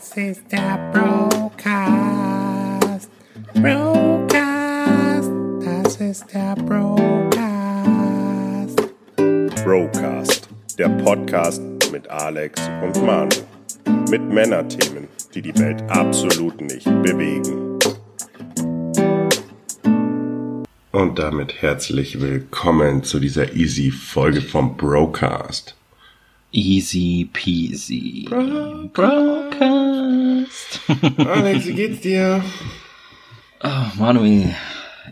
Das ist der Broadcast. Broadcast. Das ist der Broadcast. Brocast, der Podcast mit Alex und Manu. Mit Männerthemen, die die Welt absolut nicht bewegen. Und damit herzlich willkommen zu dieser easy Folge vom Brocast. Easy peasy. Broadcast. Alex, wie geht's dir? Oh, Manuel,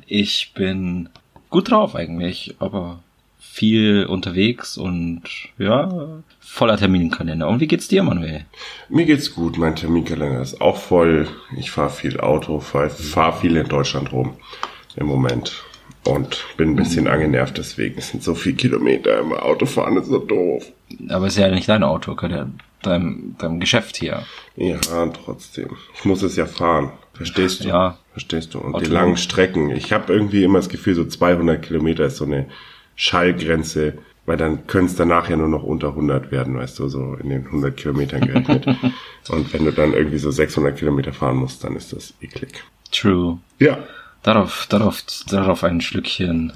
ich bin gut drauf eigentlich, aber viel unterwegs und ja, voller Terminkalender. Und wie geht's dir, Manuel? Mir geht's gut, mein Terminkalender ist auch voll. Ich fahre viel Auto, fahre fahr viel in Deutschland rum im Moment. Und bin ein bisschen angenervt deswegen. Es sind so viele Kilometer im Autofahren, ist so doof. Aber es ist ja nicht dein Auto, gehört ja deinem, deinem Geschäft hier. Ja, trotzdem. Ich muss es ja fahren. Verstehst du? Ja. Verstehst du? Und Otto. die langen Strecken. Ich habe irgendwie immer das Gefühl, so 200 Kilometer ist so eine Schallgrenze, weil dann können es danach ja nur noch unter 100 werden, weißt du, so in den 100 Kilometern gerechnet. Und wenn du dann irgendwie so 600 Kilometer fahren musst, dann ist das eklig. True. Ja. Darauf, darauf, darauf ein Schlückchen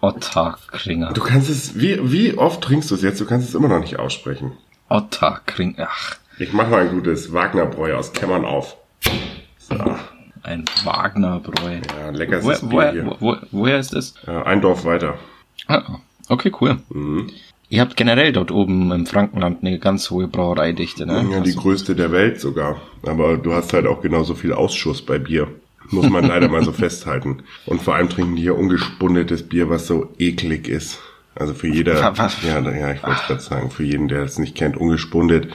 Ottakringer. Du kannst es, wie, wie oft trinkst du es jetzt? Du kannst es immer noch nicht aussprechen. Ottakringer. Ach, Ich mache mal ein gutes Wagnerbräu aus Kämmern auf. So, ein Wagnerbräu. ja, leckeres Woher, Bier woher, hier. wo, wo, woher ist es? Ja, ein Dorf weiter. Ah, okay, cool. Mhm. Ihr habt generell dort oben im Frankenland eine ganz hohe Brauereidichte, ne? Ja, die größte der Welt sogar. Aber du hast halt auch genauso viel Ausschuss bei Bier. Muss man leider mal so festhalten. Und vor allem trinken die hier ungespundetes Bier, was so eklig ist. Also für jeder, was? ja, ja, ich wollte es gerade sagen, für jeden, der es nicht kennt, ungespundet,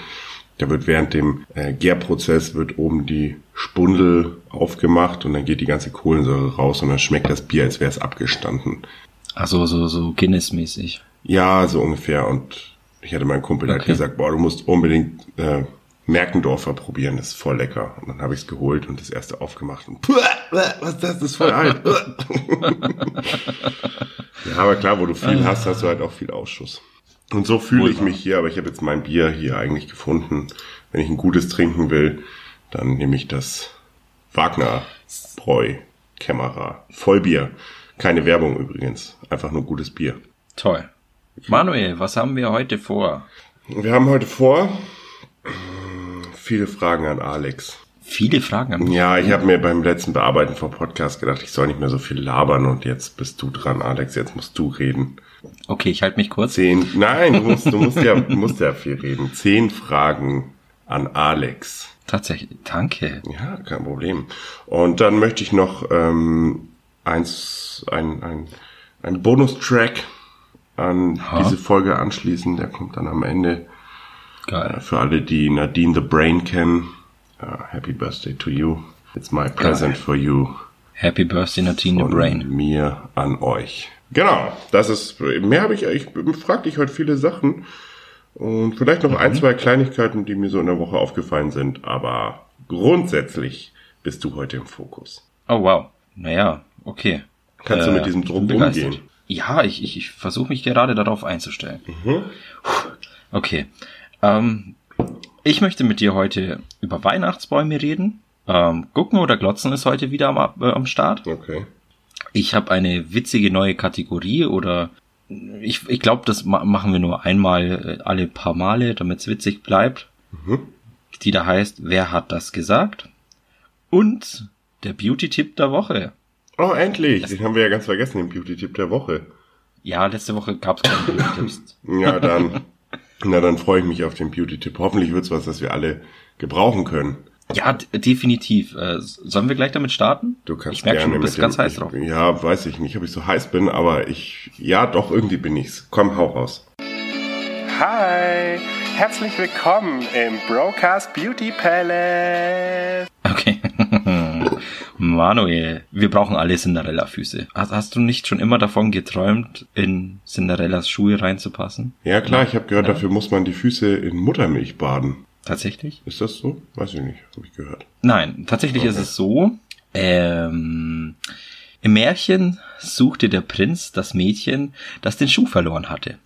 da wird während dem äh, Gärprozess wird oben die Spundel aufgemacht und dann geht die ganze Kohlensäure raus und dann schmeckt das Bier, als wäre es abgestanden. Also so, so Guinness-mäßig. Ja, so ungefähr. Und ich hatte meinen Kumpel halt Okay. gesagt, boah, du musst unbedingt äh, Merkendorfer probieren, das ist voll lecker. Und dann habe ich es geholt und das erste aufgemacht. Und, Puh, was ist das? Das ist voll alt. ja, aber klar, wo du viel hast, hast du halt auch viel Ausschuss. Und so fühle ich mich hier, aber ich habe jetzt mein Bier hier eigentlich gefunden. Wenn ich ein gutes trinken will, dann nehme ich das Wagner Bräu Kämmerer Vollbier. Keine Werbung übrigens, einfach nur gutes Bier. Toll. Manuel, was haben wir heute vor? Wir haben heute vor viele Fragen an Alex. Viele Fragen an mich. Ja, ich habe mir beim letzten Bearbeiten vom Podcast gedacht, ich soll nicht mehr so viel labern und jetzt bist du dran, Alex, jetzt musst du reden. Okay, ich halte mich kurz. Zehn, nein, du musst, du musst ja, du musst ja viel reden. Zehn Fragen an Alex. Tatsächlich, danke. Ja, kein Problem. Und dann möchte ich noch ähm, eins, ein, ein, ein Bonustrack an Ha. diese Folge anschließen. Der kommt dann am Ende. Äh, Geil. Für alle, die Nadine the Brain kennen, uh, Happy Birthday to you. It's my present for you. Happy Birthday, Nadine the Brain. mir an euch. Genau, das ist, mehr habe ich, ich frag dich heute viele Sachen. Und vielleicht noch Mhm. ein, zwei Kleinigkeiten, die mir so in der Woche aufgefallen sind. Aber grundsätzlich bist du heute im Fokus. Oh, wow. Naja, okay. Kannst du Äh, mit diesem Druck umgehen? Ja, ich, ich, ich versuche mich gerade darauf einzustellen. Mhm. Okay. Ähm, ich möchte mit dir heute über Weihnachtsbäume reden. Ähm, gucken oder glotzen ist heute wieder am, äh, am Start. Okay. Ich habe eine witzige neue Kategorie oder ich, ich glaube, das ma machen wir nur einmal äh, alle paar Male, damit es witzig bleibt. Mhm. Die da heißt, wer hat das gesagt? Und der Beauty-Tipp der Woche. Oh, endlich! Den haben wir ja ganz vergessen, den Beauty-Tipp der Woche. Ja, letzte Woche gab es keine Beauty-Tipps. Ja, dann, na, dann freue ich mich auf den Beauty-Tipp. Hoffentlich wird's was, das wir alle gebrauchen können. Ja, definitiv. Äh, sollen wir gleich damit starten? Du kannst ich merke schon, gerne du bist mit ganz dem, heiß ich, drauf. Ja, weiß ich nicht, ob ich so heiß bin, aber ich, ja, doch, irgendwie bin ich's. Komm, hau raus. Hi, herzlich willkommen im Broadcast Beauty Palace. Okay. Manuel, wir brauchen alle Cinderella-Füße. Hast, hast du nicht schon immer davon geträumt, in Cinderellas Schuhe reinzupassen? Ja, klar, ich habe gehört, dafür muss man die Füße in Muttermilch baden. Tatsächlich? Ist das so? Weiß ich nicht, habe ich gehört. Nein, tatsächlich ist es so. Ähm, Im Märchen suchte der Prinz das Mädchen, das den Schuh verloren hatte.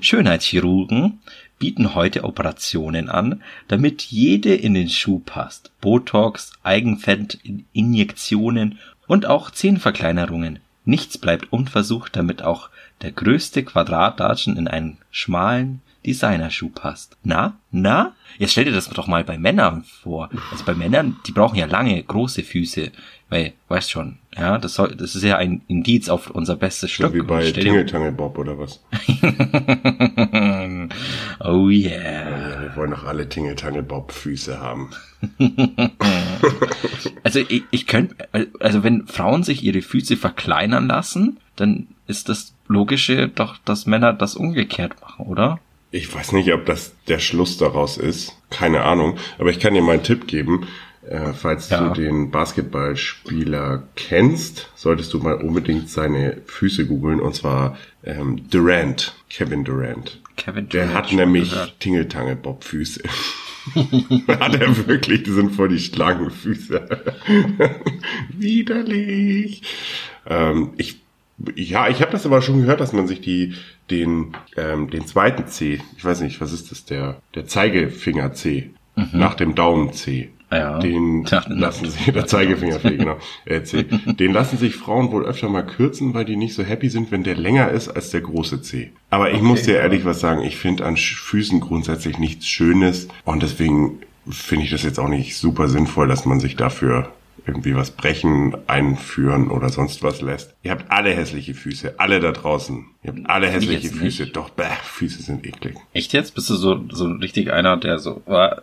Schönheitschirurgen bieten heute Operationen an, damit jede in den Schuh passt. Botox, Eigenfettinjektionen und auch Zehenverkleinerungen. Nichts bleibt unversucht, damit auch der größte Quadratlatschen in einen schmalen Designerschuh passt. Na? Na? Jetzt stell dir das doch mal bei Männern vor. Also bei Männern, die brauchen ja lange, große Füße. Weil, weißt schon, ja, das soll, das ist ja ein Indiz auf unser bestes So Stück. wie bei dir- Tingeltangel Bob oder was? oh yeah. Wir wollen doch alle Tingeltangel Bob Füße haben. Also ich, ich könnte, also wenn Frauen sich ihre Füße verkleinern lassen, dann ist das Logische doch, dass Männer das umgekehrt machen, oder? Ich weiß nicht, ob das der Schluss daraus ist. Keine Ahnung. Aber ich kann dir mal einen Tipp geben. Äh, falls Ja. du den Basketballspieler kennst, solltest du mal unbedingt seine Füße googeln. Und zwar ähm, Durant. Kevin Durant. Kevin Der Durant hat schon nämlich gehört. Tingeltangel Bob Füße. hat er wirklich, die sind voll die Schlangenfüße. Widerlich. Ähm, ich, ja, ich habe das aber schon gehört, dass man sich die, den, ähm, den zweiten C, ich weiß nicht, was ist das, der, der Zeigefinger C, nach dem Daumen C. Ja. Den Nach dem- lassen sich, der Zeigefinger C, genau, C. Den lassen sich Frauen wohl öfter mal kürzen, weil die nicht so happy sind, wenn der länger ist als der große C. Aber ich muss dir ehrlich was sagen, ich finde an Füßen grundsätzlich nichts Schönes und deswegen finde ich das jetzt auch nicht super sinnvoll, dass man sich dafür irgendwie was brechen, einführen oder sonst was lässt. Ihr habt alle hässliche Füße, alle da draußen. Ihr habt alle Finde ich hässliche Füße. nicht. Doch, bäh, Füße sind eklig. Echt jetzt? Bist du so, so richtig einer, der so, war,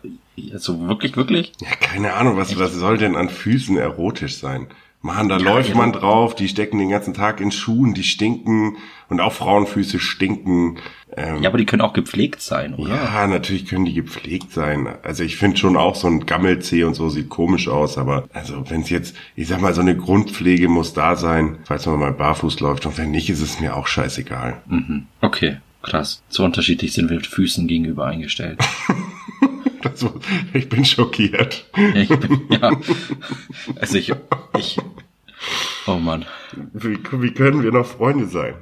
so wirklich, wirklich? Ja, keine Ahnung, was, was soll denn an Füßen erotisch sein? Mann, da läuft ja. man drauf, die stecken den ganzen Tag in Schuhen, die stinken und auch Frauenfüße stinken. Ähm, Ja, aber die können auch gepflegt sein, oder? ja, natürlich können die gepflegt sein. Also ich finde schon auch so ein Gammelzeh und so sieht komisch aus, aber also wenn es jetzt, ich sag mal, so eine Grundpflege muss da sein, falls man mal barfuß läuft und wenn nicht, ist es mir auch scheißegal. Mhm. Okay, krass. So unterschiedlich sind wir mit Füßen gegenüber eingestellt. Das, war- ich bin schockiert. ich bin, ja. Also ich, ich, oh Mann. Wie, wie können wir noch Freunde sein?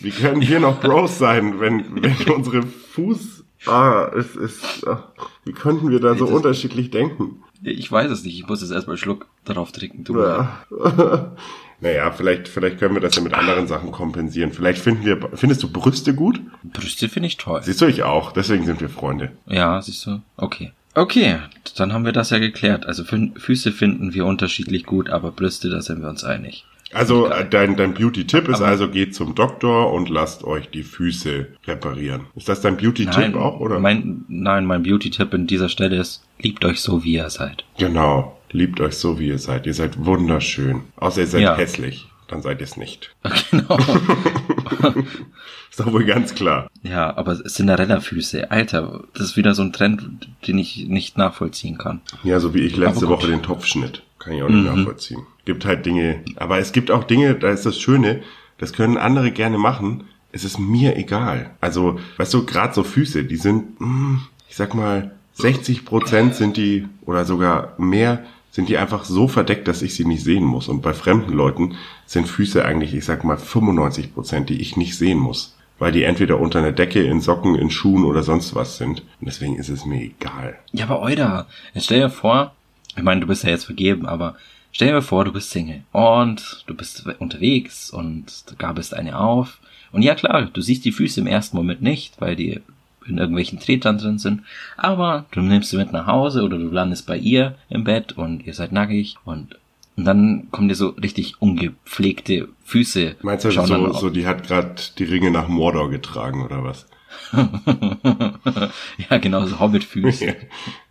Wie können wir noch Bros sein, wenn, wenn unsere Fuß... Ah, es ist... ah, Wie könnten wir da so Das- unterschiedlich denken? Ich weiß es nicht. Ich muss jetzt erstmal einen Schluck darauf trinken. Du. Ja. naja, vielleicht, vielleicht können wir das ja mit anderen Sachen kompensieren. Vielleicht finden wir... Findest du Brüste gut? Brüste finde ich toll. Siehst du, ich auch. Deswegen sind wir Freunde. Ja, siehst du? Okay. Okay, dann haben wir das ja geklärt. Also Fü Füße finden wir unterschiedlich gut, aber Brüste, da sind wir uns einig. Also äh, dein, dein Beauty-Tipp ist also, geht zum Doktor und lasst euch die Füße reparieren. Ist das dein Beauty-Tipp auch, oder? Mein, nein, mein Beauty-Tipp an dieser Stelle ist, liebt euch so, wie ihr seid. Genau. Liebt euch so, wie ihr seid. Ihr seid wunderschön. Außer ihr seid Ja. hässlich. Dann seid ihr es nicht. Genau. Ist doch wohl ganz klar. ja, aber Cinderella-Füße, Alter, das ist wieder so ein Trend, den ich nicht nachvollziehen kann. Ja, so wie ich letzte. Woche den Topfschnitt. Kann ich auch nicht Mhm. nachvollziehen. Gibt halt Dinge. Aber es gibt auch Dinge, da ist das Schöne, das können andere gerne machen. Es ist mir egal. Also, weißt du, gerade so Füße, die sind, hm, ich sag mal, 60 Prozent sind die, oder sogar mehr, sind die einfach so verdeckt, dass ich sie nicht sehen muss. Und bei fremden Leuten sind Füße eigentlich, ich sag mal, 95 Prozent, die ich nicht sehen muss. Weil die entweder unter einer Decke, in Socken, in Schuhen oder sonst was sind. Und deswegen ist es mir egal. Ja, aber Euda, jetzt stell dir vor, ich meine, du bist ja jetzt vergeben, aber stell dir vor, du bist Single und du bist unterwegs und da gab es eine auf. Und ja klar, du siehst die Füße im ersten Moment nicht, weil die in irgendwelchen Tretern drin sind. Aber du nimmst sie mit nach Hause oder du landest bei ihr im Bett und ihr seid nackig und, und dann kommen dir so richtig ungepflegte Füße. Meinst du, so, so die hat gerade die Ringe nach Mordor getragen oder was? ja, genau, so Hobbitfüße.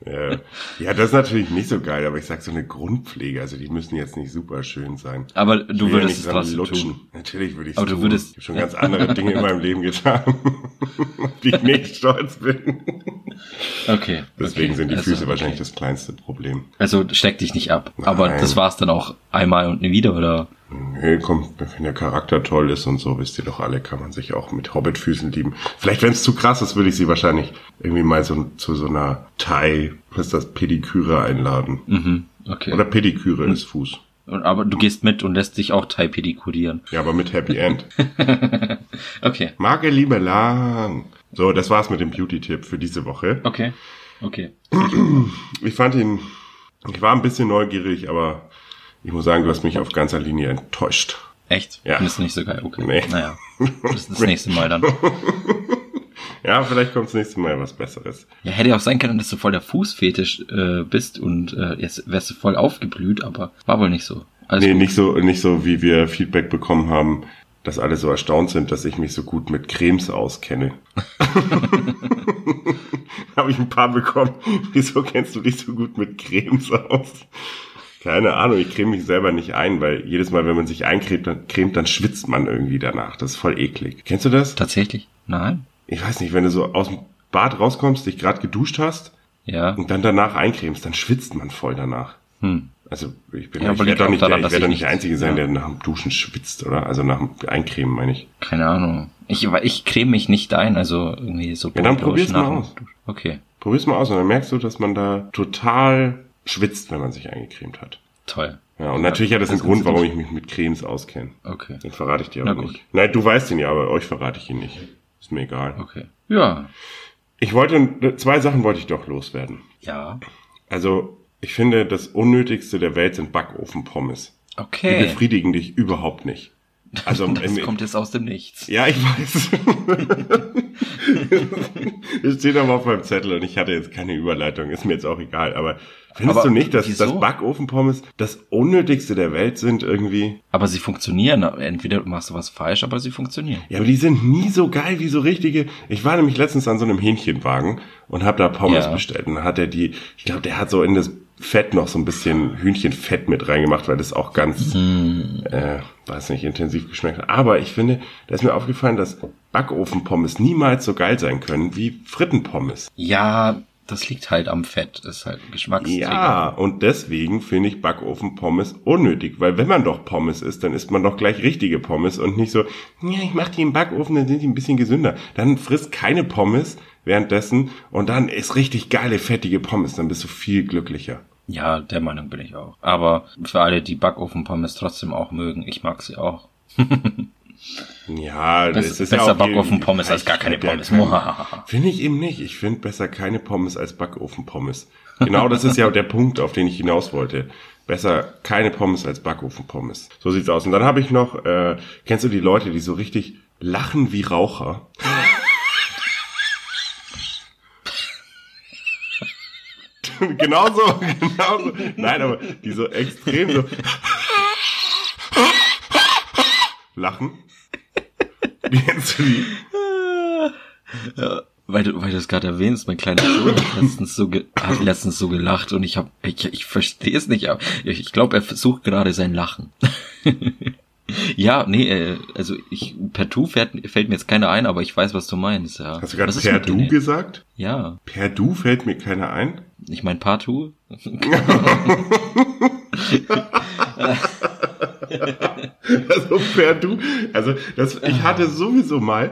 ja. ja, das ist natürlich nicht so geil, aber ich sag so eine Grundpflege, also die müssen jetzt nicht super schön sein. Aber Ich du ja würdest es dran trotzdem lutschen. tun. Natürlich würde ich Aber du tun. würdest- Ich habe schon ganz andere Dinge in meinem Leben getan, auf die ich nicht stolz bin. Okay. Deswegen okay. sind die Also, Füße okay. wahrscheinlich das kleinste Problem. Also steck dich nicht ab. Aber Nein. das war's dann auch einmal und nie wieder, oder? Nee, komm, wenn der Charakter toll ist und so, wisst ihr doch alle, kann man sich auch mit Hobbitfüßen lieben. Vielleicht, wenn es zu krass ist, würde ich sie wahrscheinlich irgendwie mal so zu so einer Thai, was ist das, Pediküre einladen. Mhm. Okay. Oder Pediküre ist Fuß. Und, aber du gehst mit und lässt dich auch taipedikurieren. Ja, aber mit Happy End. Okay, Mag Liebe lang. So, das war's mit dem Beauty-Tipp für diese Woche. okay, okay. Ich fand ihn, ich war ein bisschen neugierig, aber ich muss sagen, du hast mich auf ganzer Linie enttäuscht. Echt? Ja. Findest du nicht so geil? Okay. Nee. Naja, ist das nächste Mal dann. Ja, vielleicht kommt das nächste Mal was Besseres. Ja, hätte ja auch sein können, dass du voll der Fußfetisch äh, bist und äh, jetzt wärst du voll aufgeblüht, aber war wohl nicht so. Alles nee, gut. nicht so, nicht so, wie wir Feedback bekommen haben, dass alle so erstaunt sind, dass ich mich so gut mit Cremes auskenne. Habe ich ein paar bekommen. Wieso kennst du dich so gut mit Cremes aus? Keine Ahnung, ich creme mich selber nicht ein, weil jedes Mal, wenn man sich eincremt, dann, cremt, dann schwitzt man irgendwie danach. Das ist voll eklig. Kennst du das? Tatsächlich? Nein? Ich weiß nicht, wenn du so aus dem Bad rauskommst, dich gerade geduscht hast Ja. und dann danach eincremst, dann schwitzt man voll danach. Hm. Also ich bin Ja, ich werde doch nicht, daran, der, ich dass werd doch ich nicht der Einzige sein, ja. der nach dem Duschen schwitzt, oder? Also nach dem Eincremen, meine ich. Keine Ahnung. Ich, ich creme mich nicht ein, also irgendwie so. Ja, dann probier's mal aus. Okay, Probier's mal aus und dann merkst du, dass man da total schwitzt, wenn man sich eingecremt hat. toll. Ja, und natürlich hat das einen das Grund, ist warum ich mich mit Cremes auskenne. Okay, Den verrate ich dir aber nicht. Nein, du weißt ihn ja, aber euch verrate ich ihn nicht. Ist mir egal. okay. Ja. Ich wollte, zwei Sachen wollte ich doch loswerden. Ja. Also, ich finde, das Unnötigste der Welt sind Backofenpommes. Die Okay. befriedigen dich überhaupt nicht. Also, Das im- kommt jetzt aus dem Nichts. Ja, ich weiß. Es steht aber auf meinem Zettel und ich hatte jetzt keine Überleitung, ist mir jetzt auch egal. Aber findest Aber du nicht, dass, wieso? dass Backofenpommes das Unnötigste der Welt sind irgendwie? Aber sie funktionieren. Entweder machst du was falsch, aber sie funktionieren. Ja, aber die sind nie so geil wie so richtige. Ich war nämlich letztens an so einem Hähnchenwagen und habe da Pommes Ja. bestellt. Und dann hat er die, ich glaube, der hat so in das Fett noch so ein bisschen Hühnchenfett mit reingemacht, weil das auch ganz, äh, weiß nicht, intensiv geschmeckt hat. Aber ich finde, da ist mir aufgefallen, dass Backofenpommes niemals so geil sein können wie Frittenpommes. Ja, das liegt halt am Fett. Ist halt ein Geschmacksträger. Ja, und deswegen finde ich Backofenpommes unnötig, weil wenn man doch Pommes isst, dann isst man doch gleich richtige Pommes und nicht so, ja, ich mache die im Backofen, dann sind die ein bisschen gesünder. Dann frisst keine Pommes währenddessen und dann ist richtig geile, fettige Pommes, dann bist du viel glücklicher. Ja, der Meinung bin ich auch. Aber für alle, die Backofenpommes trotzdem auch mögen, ich mag sie auch. Ja, das Bess- ist besser ja auch Backofenpommes ja, als gar keine Pommes. Finde ich eben nicht. Ich finde besser keine Pommes als Backofenpommes. Genau das ist ja der Punkt, auf den ich hinaus wollte. Besser keine Pommes als Backofenpommes. So sieht's aus. Und dann habe ich noch, äh, kennst du die Leute, die so richtig lachen wie Raucher? genauso, genauso. Nein, aber die so extrem so lachen. Kennst du die? Weil du, weil du es gerade erwähnst, mein kleiner Bruder hat letztens so, ge hat letztens so gelacht und ich hab, ich, ich verstehe es nicht, aber ich, ich glaube, er versucht gerade sein Lachen. ja, nee, äh, also ich, per Du fällt, fällt mir jetzt keiner ein, aber ich weiß, was du meinst, ja. Hast du gerade per Du gesagt? Ja, Per Du fällt mir keiner ein. ich mein Partout. Also per Du. Also das, ich hatte sowieso mal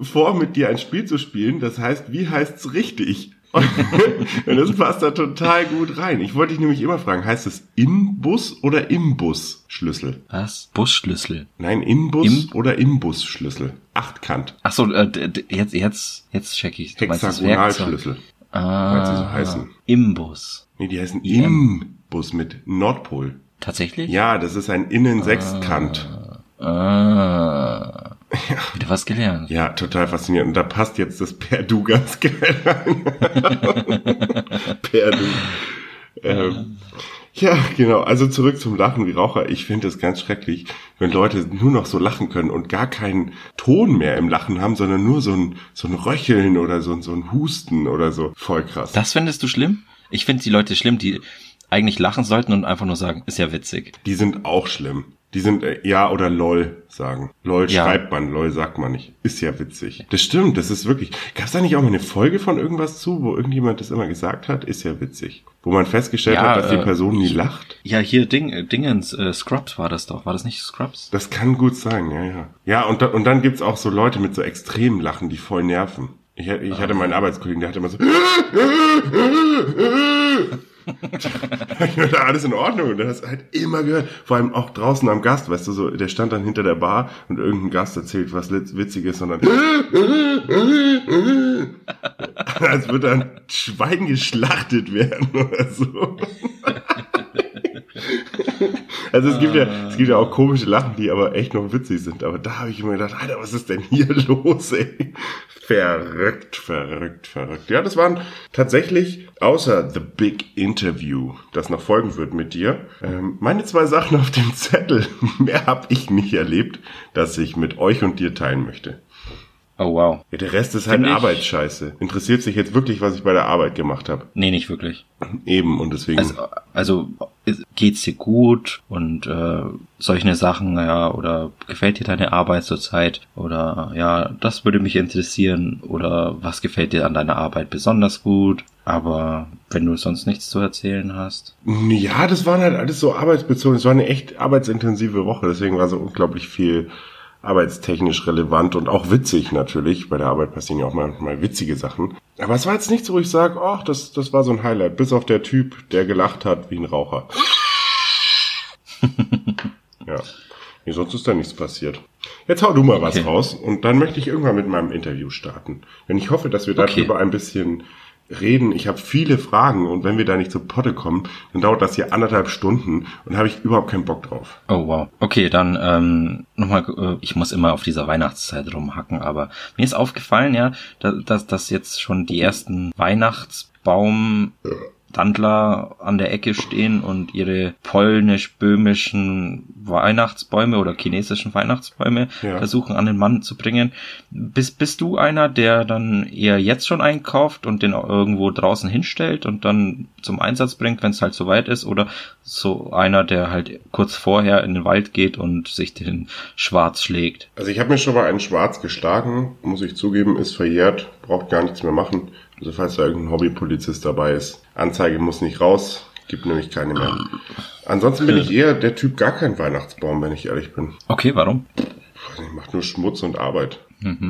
vor, mit dir ein Spiel zu spielen. Das heißt, wie heißt's richtig? Und das passt da total gut rein. Ich wollte dich nämlich immer fragen, heißt es Inbus oder Imbus-Schlüssel? Was? Busschlüssel. Nein, Inbus Im- oder Imbus-Schlüssel. Achtkant. Ach so, äh, jetzt, jetzt, jetzt check ich. Hexagonalschlüssel. Ah, Weil sie so heißen. Imbus. Nee, die heißen IM. Imbus mit Nordpol. Tatsächlich? Ja, das ist ein Innensechskant. Ah. Wieder was gelernt. Ja, total faszinierend. Und da passt jetzt das Perdu ganz geil rein. Perdu. Ähm, ja, genau. Also zurück zum Lachen wie Raucher. Ich finde es ganz schrecklich, wenn Leute nur noch so lachen können und gar keinen Ton mehr im Lachen haben, sondern nur so ein, so ein Röcheln oder so, ein- so ein Husten oder so. Voll krass. Das findest du schlimm? Ich finde die Leute schlimm, die eigentlich lachen sollten und einfach nur sagen, ist ja witzig. Die sind auch schlimm. Die sind äh, ja oder lol sagen. Lol Ja. schreibt man, lol sagt man nicht. Ist ja witzig. Das stimmt, das ist wirklich. Gab es da nicht auch mal eine Folge von irgendwas zu, wo irgendjemand das immer gesagt hat? Ist ja witzig. Wo man festgestellt Ja, hat, dass die äh, Person nie lacht? Ja, hier Ding, äh, Dingens, äh, Scrubs war das doch. War das nicht Scrubs? Das kann gut sein, ja, ja. Ja, und, da, und dann gibt's auch so Leute mit so extremen Lachen, die voll nerven. Ich, ich hatte meinen Arbeitskollegen, der hatte immer so. ich gedacht, alles in Ordnung. Und dann hast du halt immer gehört, vor allem auch draußen am Gast, weißt du, so, der stand dann hinter der Bar und irgendein Gast erzählt was Witziges, sondern als würde ein Schwein geschlachtet werden oder so. Also es gibt ja, es gibt ja auch komische Lachen, die aber echt noch witzig sind. Aber da habe ich mir gedacht, Alter, was ist denn hier los, ey? Verrückt, verrückt, verrückt. Ja, das waren tatsächlich, außer The Big Interview, das noch folgen wird mit dir, ähm, meine zwei Sachen auf dem Zettel. Mehr habe ich nicht erlebt, dass ich mit euch und dir teilen möchte. Oh wow. Ja, der Rest ist halt Find Arbeitsscheiße. Interessiert sich jetzt wirklich, was ich bei der Arbeit gemacht habe. Nee, nicht wirklich. Eben, und deswegen. Also, also geht's dir gut und äh, solche Sachen, ja, oder gefällt dir deine Arbeit zurzeit? Oder ja, das würde mich interessieren. Oder was gefällt dir an deiner Arbeit besonders gut? Aber wenn du sonst nichts zu erzählen hast. Ja, das waren halt alles so arbeitsbezogen. Es war eine echt arbeitsintensive Woche, deswegen war so unglaublich viel arbeitstechnisch relevant und auch witzig natürlich. Bei der Arbeit passieren ja auch manchmal witzige Sachen. Aber es war jetzt nicht so, wo ich sage, ach, das, das war so ein Highlight. Bis auf der Typ, der gelacht hat wie ein Raucher. ja. Nee, sonst ist da nichts passiert. Jetzt hau du mal was Okay. raus und dann möchte ich irgendwann mit meinem Interview starten. Denn ich hoffe, dass wir Okay. darüber ein bisschen reden. Ich habe viele Fragen und wenn wir da nicht zu Potte kommen, dann dauert das hier anderthalb Stunden und habe ich überhaupt keinen Bock drauf. Oh wow. Okay, dann ähm, nochmal, äh, ich muss immer auf dieser Weihnachtszeit rumhacken, aber mir ist aufgefallen, ja, dass, dass, dass jetzt schon die ersten Weihnachtsbaum Dandler an der Ecke stehen und ihre polnisch-böhmischen Weihnachtsbäume oder chinesischen Weihnachtsbäume Ja. versuchen an den Mann zu bringen. Bist, bist du einer, der dann eher jetzt schon einkauft und den irgendwo draußen hinstellt und dann zum Einsatz bringt, wenn es halt soweit ist? Oder so einer, der halt kurz vorher in den Wald geht und sich den Schwarz schlägt? Also ich habe mir schon mal einen Schwarz geschlagen, muss ich zugeben, ist verjährt, braucht gar nichts mehr machen. Also falls da irgendein Hobbypolizist dabei ist, Anzeige muss nicht raus, gibt nämlich keine mehr. Ansonsten bin ich eher der Typ gar kein Weihnachtsbaum, wenn ich ehrlich bin. Okay, warum? Weiß nicht, Macht nur Schmutz und Arbeit.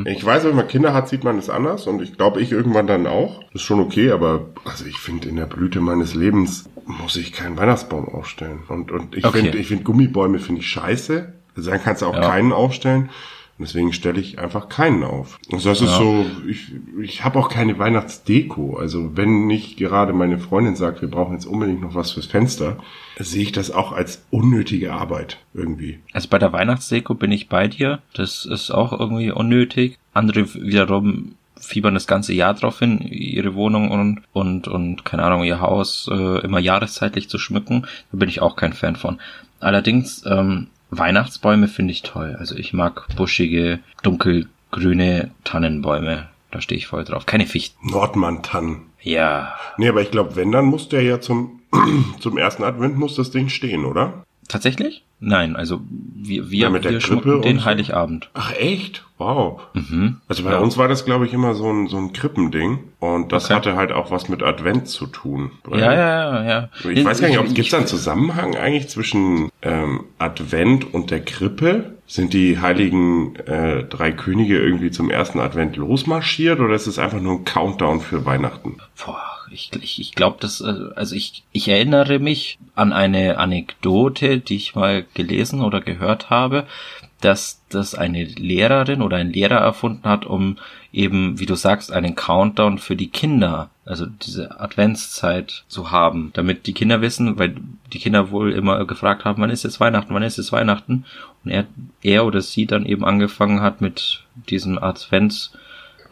Ich weiß, wenn man Kinder hat, sieht man es anders und ich glaube, ich irgendwann dann auch. Ist schon okay, aber also ich finde, in der Blüte meines Lebens muss ich keinen Weihnachtsbaum aufstellen. Und, und ich Okay. finde, ich finde Gummibäume finde ich scheiße. Also dann kannst du auch Ja. keinen aufstellen. Und deswegen stelle ich einfach keinen auf. Also das ist Ja. so, ich, ich habe auch keine Weihnachtsdeko. Also wenn nicht gerade meine Freundin sagt, wir brauchen jetzt unbedingt noch was fürs Fenster, sehe ich das auch als unnötige Arbeit irgendwie. Also bei der Weihnachtsdeko bin ich bei dir. Das ist auch irgendwie unnötig. Andere wiederum fiebern das ganze Jahr drauf hin, ihre Wohnung und, und, und keine Ahnung, ihr Haus äh, immer jahreszeitlich zu schmücken. Da bin ich auch kein Fan von. Allerdings, ähm, Weihnachtsbäume finde ich toll. Also ich mag buschige, dunkelgrüne Tannenbäume. Da stehe ich voll drauf. Keine Fichten. Nordmann-Tannen. Ja, Nee, aber ich glaube, wenn, dann muss der ja zum, zum ersten Advent muss das Ding stehen, oder? Tatsächlich? Nein, also wir, wir, Ja, wir schmücken den so. Heiligabend. Ach, echt? Wow. Mhm. Also bei Ja. uns war das, glaube ich, immer so ein, so ein Krippending. Und das Okay. hatte halt auch was mit Advent zu tun. Ja, ja, ja, ja. Ich weiß gar nicht, ob gibt es da einen Zusammenhang eigentlich zwischen ähm, Advent und der Krippe? Sind die heiligen äh, drei Könige irgendwie zum ersten Advent losmarschiert oder ist es einfach nur ein Countdown für Weihnachten? Boah, ich, ich, ich glaube, das, äh, also ich, ich erinnere mich an eine Anekdote, die ich mal gelesen oder gehört habe, dass das eine Lehrerin oder ein Lehrer erfunden hat, um eben, wie du sagst, einen Countdown für die Kinder, also diese Adventszeit zu haben, damit die Kinder wissen, weil die Kinder wohl immer gefragt haben, wann ist jetzt Weihnachten, wann ist jetzt Weihnachten? Und er, er oder sie dann eben angefangen hat mit diesem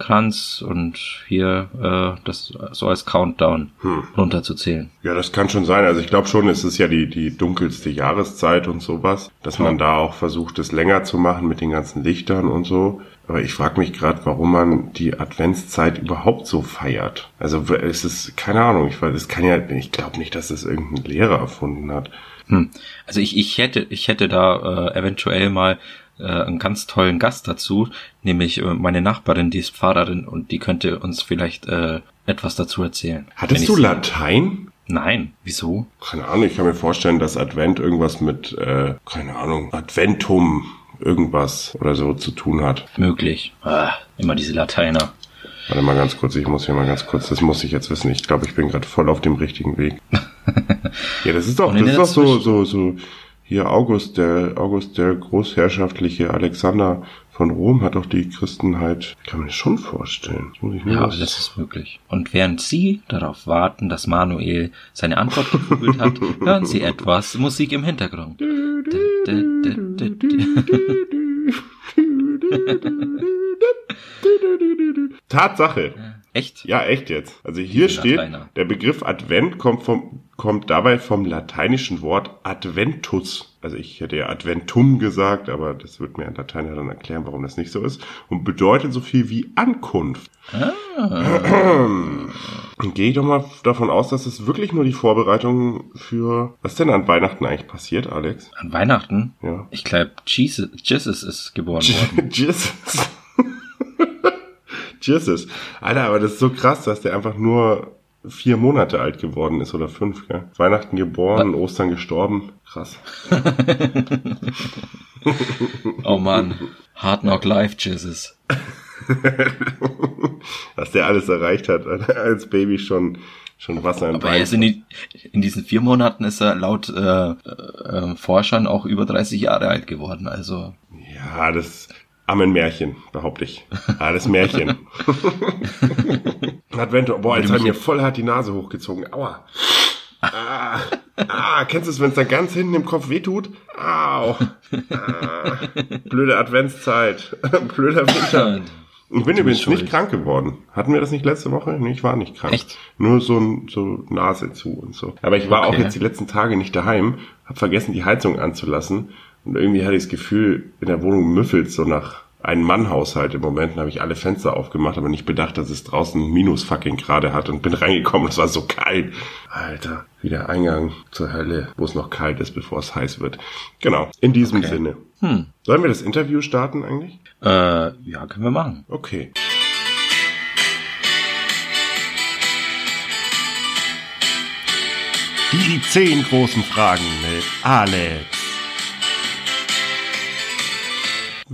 Adventskranz und hier äh, das so als Countdown runterzuzählen. Ja, das kann schon sein. Also ich glaube schon, es ist ja die, die dunkelste Jahreszeit und sowas, dass man da auch versucht, es länger zu machen mit den ganzen Lichtern und so. Aber ich frage mich gerade, warum man die Adventszeit überhaupt so feiert. Also es ist, keine Ahnung, ich weiß, es kann ja, ich glaube nicht, dass es irgendein Lehrer erfunden hat. Hm. Also ich, ich hätte, ich hätte da äh, eventuell mal äh, einen ganz tollen Gast dazu, nämlich äh, meine Nachbarin, die ist Pfarrerin und die könnte uns vielleicht äh, etwas dazu erzählen. Hattest du Latein? Nein, wieso? Keine Ahnung, ich kann mir vorstellen, dass Advent irgendwas mit, äh, keine Ahnung, Adventum irgendwas oder so zu tun hat. Möglich. Ah, immer diese Lateiner. Warte mal ganz kurz, ich muss hier mal ganz kurz, das muss ich jetzt wissen. Ich glaube, ich bin gerade voll auf dem richtigen Weg. Ja, das ist doch, das ist doch so, so, so, hier August, der, August, der großherrschaftliche Alexander von Rom hat doch die Christenheit, kann man das schon vorstellen. Das muss ich nur Ja, was- das ist möglich. Und während Sie darauf warten, dass Manuel seine Antwort gegoogelt hat, hören Sie etwas Musik im Hintergrund. Tatsache. Echt? Ja, echt jetzt. Also hier steht, der Begriff Advent kommt vom, kommt dabei vom lateinischen Wort Adventus. Also ich hätte ja Adventum gesagt, aber das wird mir ein Lateiner dann erklären, warum das nicht so ist. Und bedeutet so viel wie Ankunft. Und gehe ich doch mal davon aus, dass es wirklich nur die Vorbereitung für, was denn an Weihnachten eigentlich passiert, Alex? An Weihnachten? Ja. Ich glaube, Jesus, Jesus ist geboren worden. Jesus. Jesus. Alter, aber das ist so krass, dass der einfach nur vier Monate alt geworden ist oder fünf, gell? Weihnachten geboren, Ostern gestorben. Krass. Oh Mann. Hard Knock Life, Jesus. Was der alles erreicht hat, als Baby schon, schon Wasser im Aber er ist in, die, in diesen vier Monaten ist er laut äh, äh, Forschern auch über 30 Jahre alt geworden. Also Ja, das Amen Märchen, behaupte ich. Alles Märchen. Advento, boah, jetzt hat mir voll hart die Nase hochgezogen. Aua. Ah, ah, kennst du es, wenn es dann ganz hinten im Kopf wehtut? Au. Ah, blöde Adventszeit. Blöder Winter. Ich bin übrigens nicht krank geworden. Hatten wir das nicht letzte Woche? Nee, ich war nicht krank. Echt? Nur so, so Nase zu und so. Aber ich war auch Okay. jetzt die letzten Tage nicht daheim, hab vergessen, die Heizung anzulassen. Und irgendwie hatte ich das Gefühl, in der Wohnung müffelt so nach einem Mann-Haushalt im Moment. Dann habe ich alle Fenster aufgemacht, aber nicht bedacht, dass es draußen minus fucking gerade hat und bin reingekommen. Es war so kalt. Alter, wie der Eingang zur Hölle, wo es noch kalt ist, bevor es heiß wird. Genau, in diesem Okay. Sinne. Hm. Sollen wir das Interview starten eigentlich? Äh, ja, können wir machen. Okay. Die zehn großen Fragen mit Alex.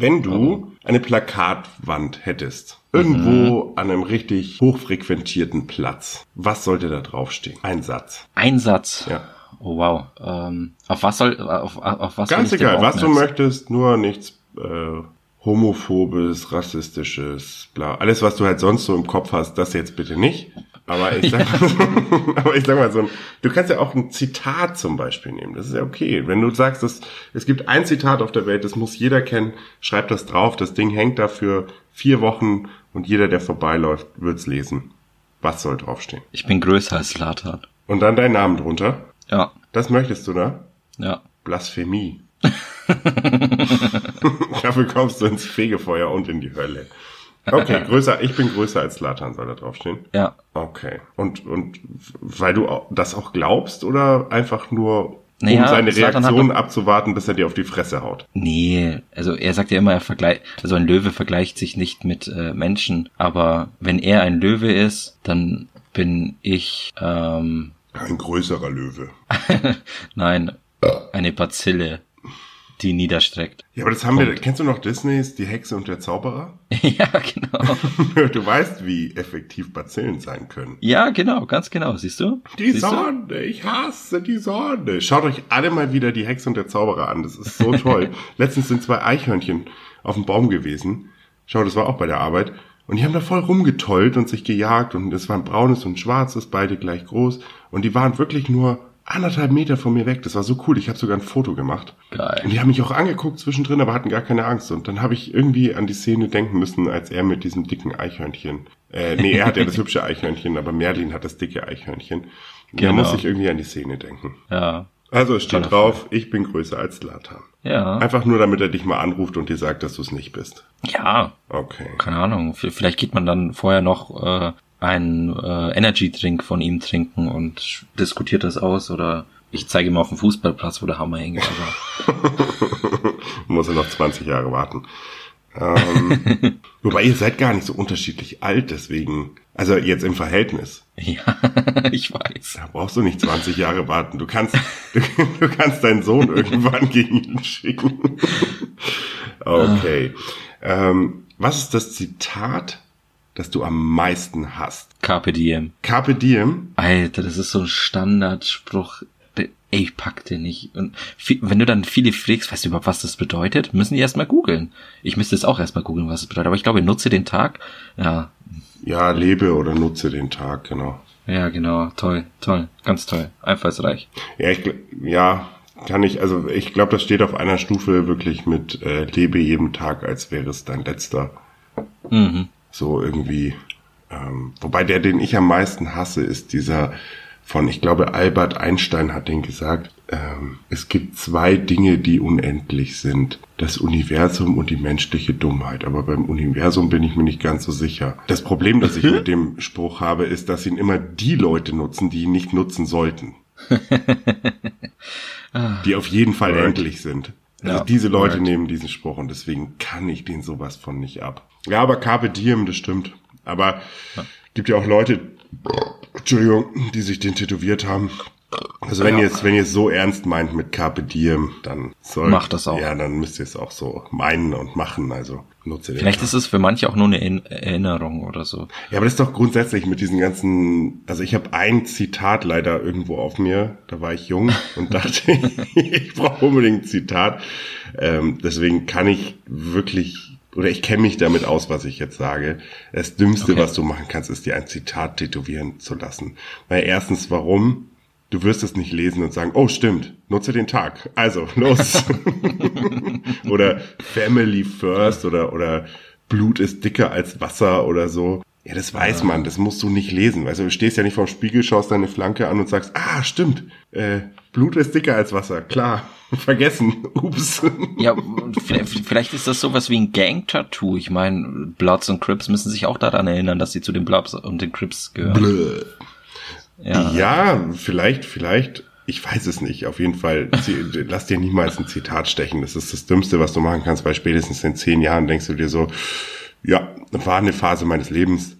Wenn du eine Plakatwand hättest, irgendwo an einem richtig hochfrequentierten Platz, was sollte da draufstehen? Ein Satz. Ein Satz. Ja. Oh wow. Ähm, auf was soll auf, auf was Ganz soll egal, was du möchtest, nur nichts äh, homophobes, rassistisches, bla. Alles, was du halt sonst so im Kopf hast, das jetzt bitte nicht. Aber ich sag, aber ich sag mal so, du kannst ja auch ein Zitat zum Beispiel nehmen. Das ist ja okay. Wenn du sagst, dass, es gibt ein Zitat auf der Welt, das muss jeder kennen, schreib das drauf. Das Ding hängt da für vier Wochen und jeder, der vorbeiläuft, wird's lesen. Was soll draufstehen? Ich bin größer als Slatan. Und dann dein Name drunter. Ja, Das möchtest du, ne? ja. Blasphemie. Dafür kommst du ins Fegefeuer und in die Hölle. Okay, größer, ich bin größer als Latan, soll da draufstehen. Ja. Okay. Und, und weil du das auch glaubst oder einfach nur, um Naja, seine Reaktion abzuwarten, bis er dir auf die Fresse haut? Nee, also er sagt ja immer, er vergleicht, also ein Löwe vergleicht sich nicht mit äh, Menschen, aber wenn er ein Löwe ist, dann bin ich, ähm, Ein größerer Löwe. nein, eine Bazille, die niederstreckt. Ja, aber das haben wir, Punkt. kennst du noch Disneys Die Hexe und der Zauberer? ja, genau. du weißt, wie effektiv Bazillen sein können. Ja, genau, ganz genau, siehst du? Die siehst du? Sonne, ich hasse die Sonne. Schaut euch alle mal wieder die Hexe und der Zauberer an. Das ist so toll. Letztens sind zwei Eichhörnchen auf dem Baum gewesen. Schau, das war auch bei der Arbeit. Und die haben da voll rumgetollt und sich gejagt. Und es war ein braunes und ein schwarzes, beide gleich groß. Und die waren wirklich nur anderthalb Meter von mir weg. Das war so cool. Ich habe sogar ein Foto gemacht. Geil. Und die haben mich auch angeguckt zwischendrin, aber hatten gar keine Angst. Und dann habe ich irgendwie an die Szene denken müssen, als er mit diesem dicken Eichhörnchen. Äh, nee, er hat ja das hübsche Eichhörnchen, aber Merlin hat das dicke Eichhörnchen. Da Genau. muss ich irgendwie an die Szene denken. Ja, Also es steht Toller drauf, ich bin größer als Latan. ja, Einfach nur, damit er dich mal anruft und dir sagt, dass du es nicht bist. ja, Okay. keine Ahnung. Vielleicht geht man dann vorher noch äh, einen äh, Energy-Drink von ihm trinken und diskutiert das aus oder ich zeige ihm auf dem Fußballplatz, wo der Hammer hängt. Aber Muss er noch 20 Jahre warten. Ähm, wobei ihr seid gar nicht so unterschiedlich alt, deswegen, also jetzt im Verhältnis. ja, ich weiß. Da brauchst du nicht 20 Jahre warten. Du kannst, du, du kannst deinen Sohn irgendwann gegen ihn schicken. Okay. Ähm, was ist das Zitat, das du am meisten hast? Carpe diem. Carpe diem. Alter, das ist so ein Standardspruch. ey, ich pack den nicht. Und viel, wenn du dann viele fragst, weißt du überhaupt, was das bedeutet, müssen die erstmal googeln. Ich müsste jetzt auch erstmal googeln, was es bedeutet. Aber ich glaube, nutze den Tag. Ja. Ja, lebe oder nutze den Tag, genau. Ja, genau. Toll, toll. Ganz toll. Einfallsreich. Ja, ich, ja, kann ich, also ich glaube, das steht auf einer Stufe wirklich mit äh, lebe jeden Tag, als wäre es dein letzter. Mhm. So irgendwie. Ähm, wobei der, den ich am meisten hasse, ist dieser von, ich glaube, Albert Einstein hat den gesagt, ähm, es gibt zwei Dinge, die unendlich sind. Das Universum und die menschliche Dummheit. Aber beim Universum bin ich mir nicht ganz so sicher. Das Problem, das ich mit dem Spruch habe, ist, dass ihn immer die Leute nutzen, die ihn nicht nutzen sollten. die auf jeden Fall endlich sind. Also ja, diese Leute right. nehmen diesen Spruch und deswegen kann ich den sowas von nicht ab. Ja, aber Carpe Diem, das stimmt. Aber ja. gibt ja auch Leute, Entschuldigung, die sich den tätowiert haben. Also wenn ja. ihr es, wenn ihr es so ernst meint mit Carpe Diem, dann soll Macht das auch. Ja, dann müsst ihr es auch so meinen und machen. Also nutze den. Vielleicht ist es für manche auch nur eine Erinnerung oder so. Ja, aber das ist doch grundsätzlich mit diesen ganzen. Also ich habe ein Zitat leider irgendwo auf mir. Da war ich jung und dachte, ich brauche unbedingt ein Zitat. Ähm, deswegen kann ich wirklich oder ich kenne mich damit aus, was ich jetzt sage. Das Dümmste, okay. was du machen kannst, ist dir ein Zitat tätowieren zu lassen. Weil erstens, warum? Du wirst es nicht lesen und sagen, oh stimmt, nutze den Tag. Also, los. oder Family First oder, oder Blut ist dicker als Wasser oder so. Ja, das weiß man, das musst du nicht lesen. Weißt du, du stehst ja nicht vorm Spiegel, schaust deine Flanke an und sagst, ah, stimmt, äh, Blut ist dicker als Wasser, klar. Vergessen. Ups. Ja, vielleicht ist das sowas wie ein Gang-Tattoo. Ich meine, Bloods und Crips müssen sich auch daran erinnern, dass sie zu den Bloods und den Crips gehören. Blö. Ja. ja, vielleicht, vielleicht. Ich weiß es nicht. Auf jeden Fall, lass dir niemals ein Zitat stechen. Das ist das Dümmste, was du machen kannst, weil spätestens in zehn Jahren denkst du dir so, ja, war eine Phase meines Lebens,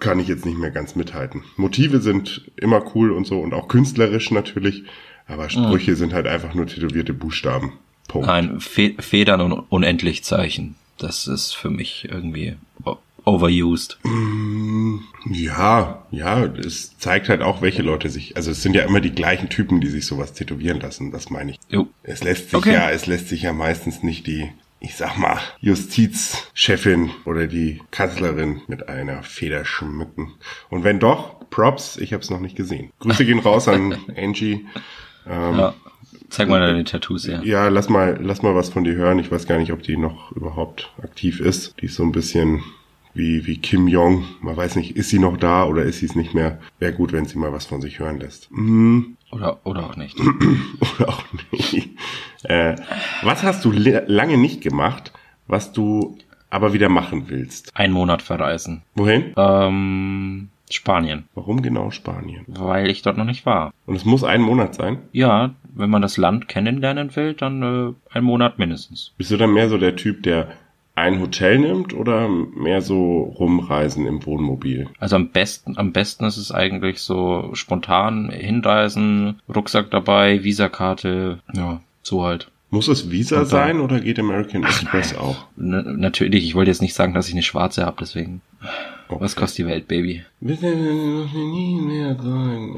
kann ich jetzt nicht mehr ganz mithalten. Motive sind immer cool und so und auch künstlerisch natürlich, aber Sprüche mhm. sind halt einfach nur tätowierte Buchstaben. Punkt. Nein, Fe Federn und unendlich Zeichen. Das ist für mich irgendwie overused. Mm, ja, ja, es zeigt halt auch, welche Leute sich, also es sind ja immer die gleichen Typen, die sich sowas tätowieren lassen, das meine ich. Jo. Es lässt sich okay. ja, es lässt sich ja meistens nicht die ich sag mal, Justizchefin oder die Kanzlerin mit einer Feder schmücken. Und wenn doch, Props, ich habe es noch nicht gesehen. Grüße gehen raus an Angie. Ähm, ja, zeig mal deine Tattoos, ja. Ja, lass mal, lass mal was von dir hören. Ich weiß gar nicht, ob die noch überhaupt aktiv ist. Die ist so ein bisschen wie, wie Kim Jong. Man weiß nicht, ist sie noch da oder ist sie es nicht mehr? Wäre gut, wenn sie mal was von sich hören lässt. Mhm. Oder, oder auch nicht. oder auch nicht. Äh, was hast du lange nicht gemacht, was du aber wieder machen willst? Ein Monat verreisen. Wohin? Ähm, Spanien. Warum genau Spanien? Weil ich dort noch nicht war. Und es muss ein Monat sein? Ja, wenn man das Land kennenlernen will, dann äh, ein Monat mindestens. Bist du dann mehr so der Typ, der ein Hotel nimmt oder mehr so rumreisen im Wohnmobil? Also am besten, am besten ist es eigentlich so spontan hinreisen, Rucksack dabei, Visakarte, ja, so halt. Muss es Visa dann, sein oder geht American Express auch? natürlich, ich wollte jetzt nicht sagen, dass ich eine schwarze habe, deswegen. Okay. Was kostet die Welt, Baby? Bitte nie mehr sagen.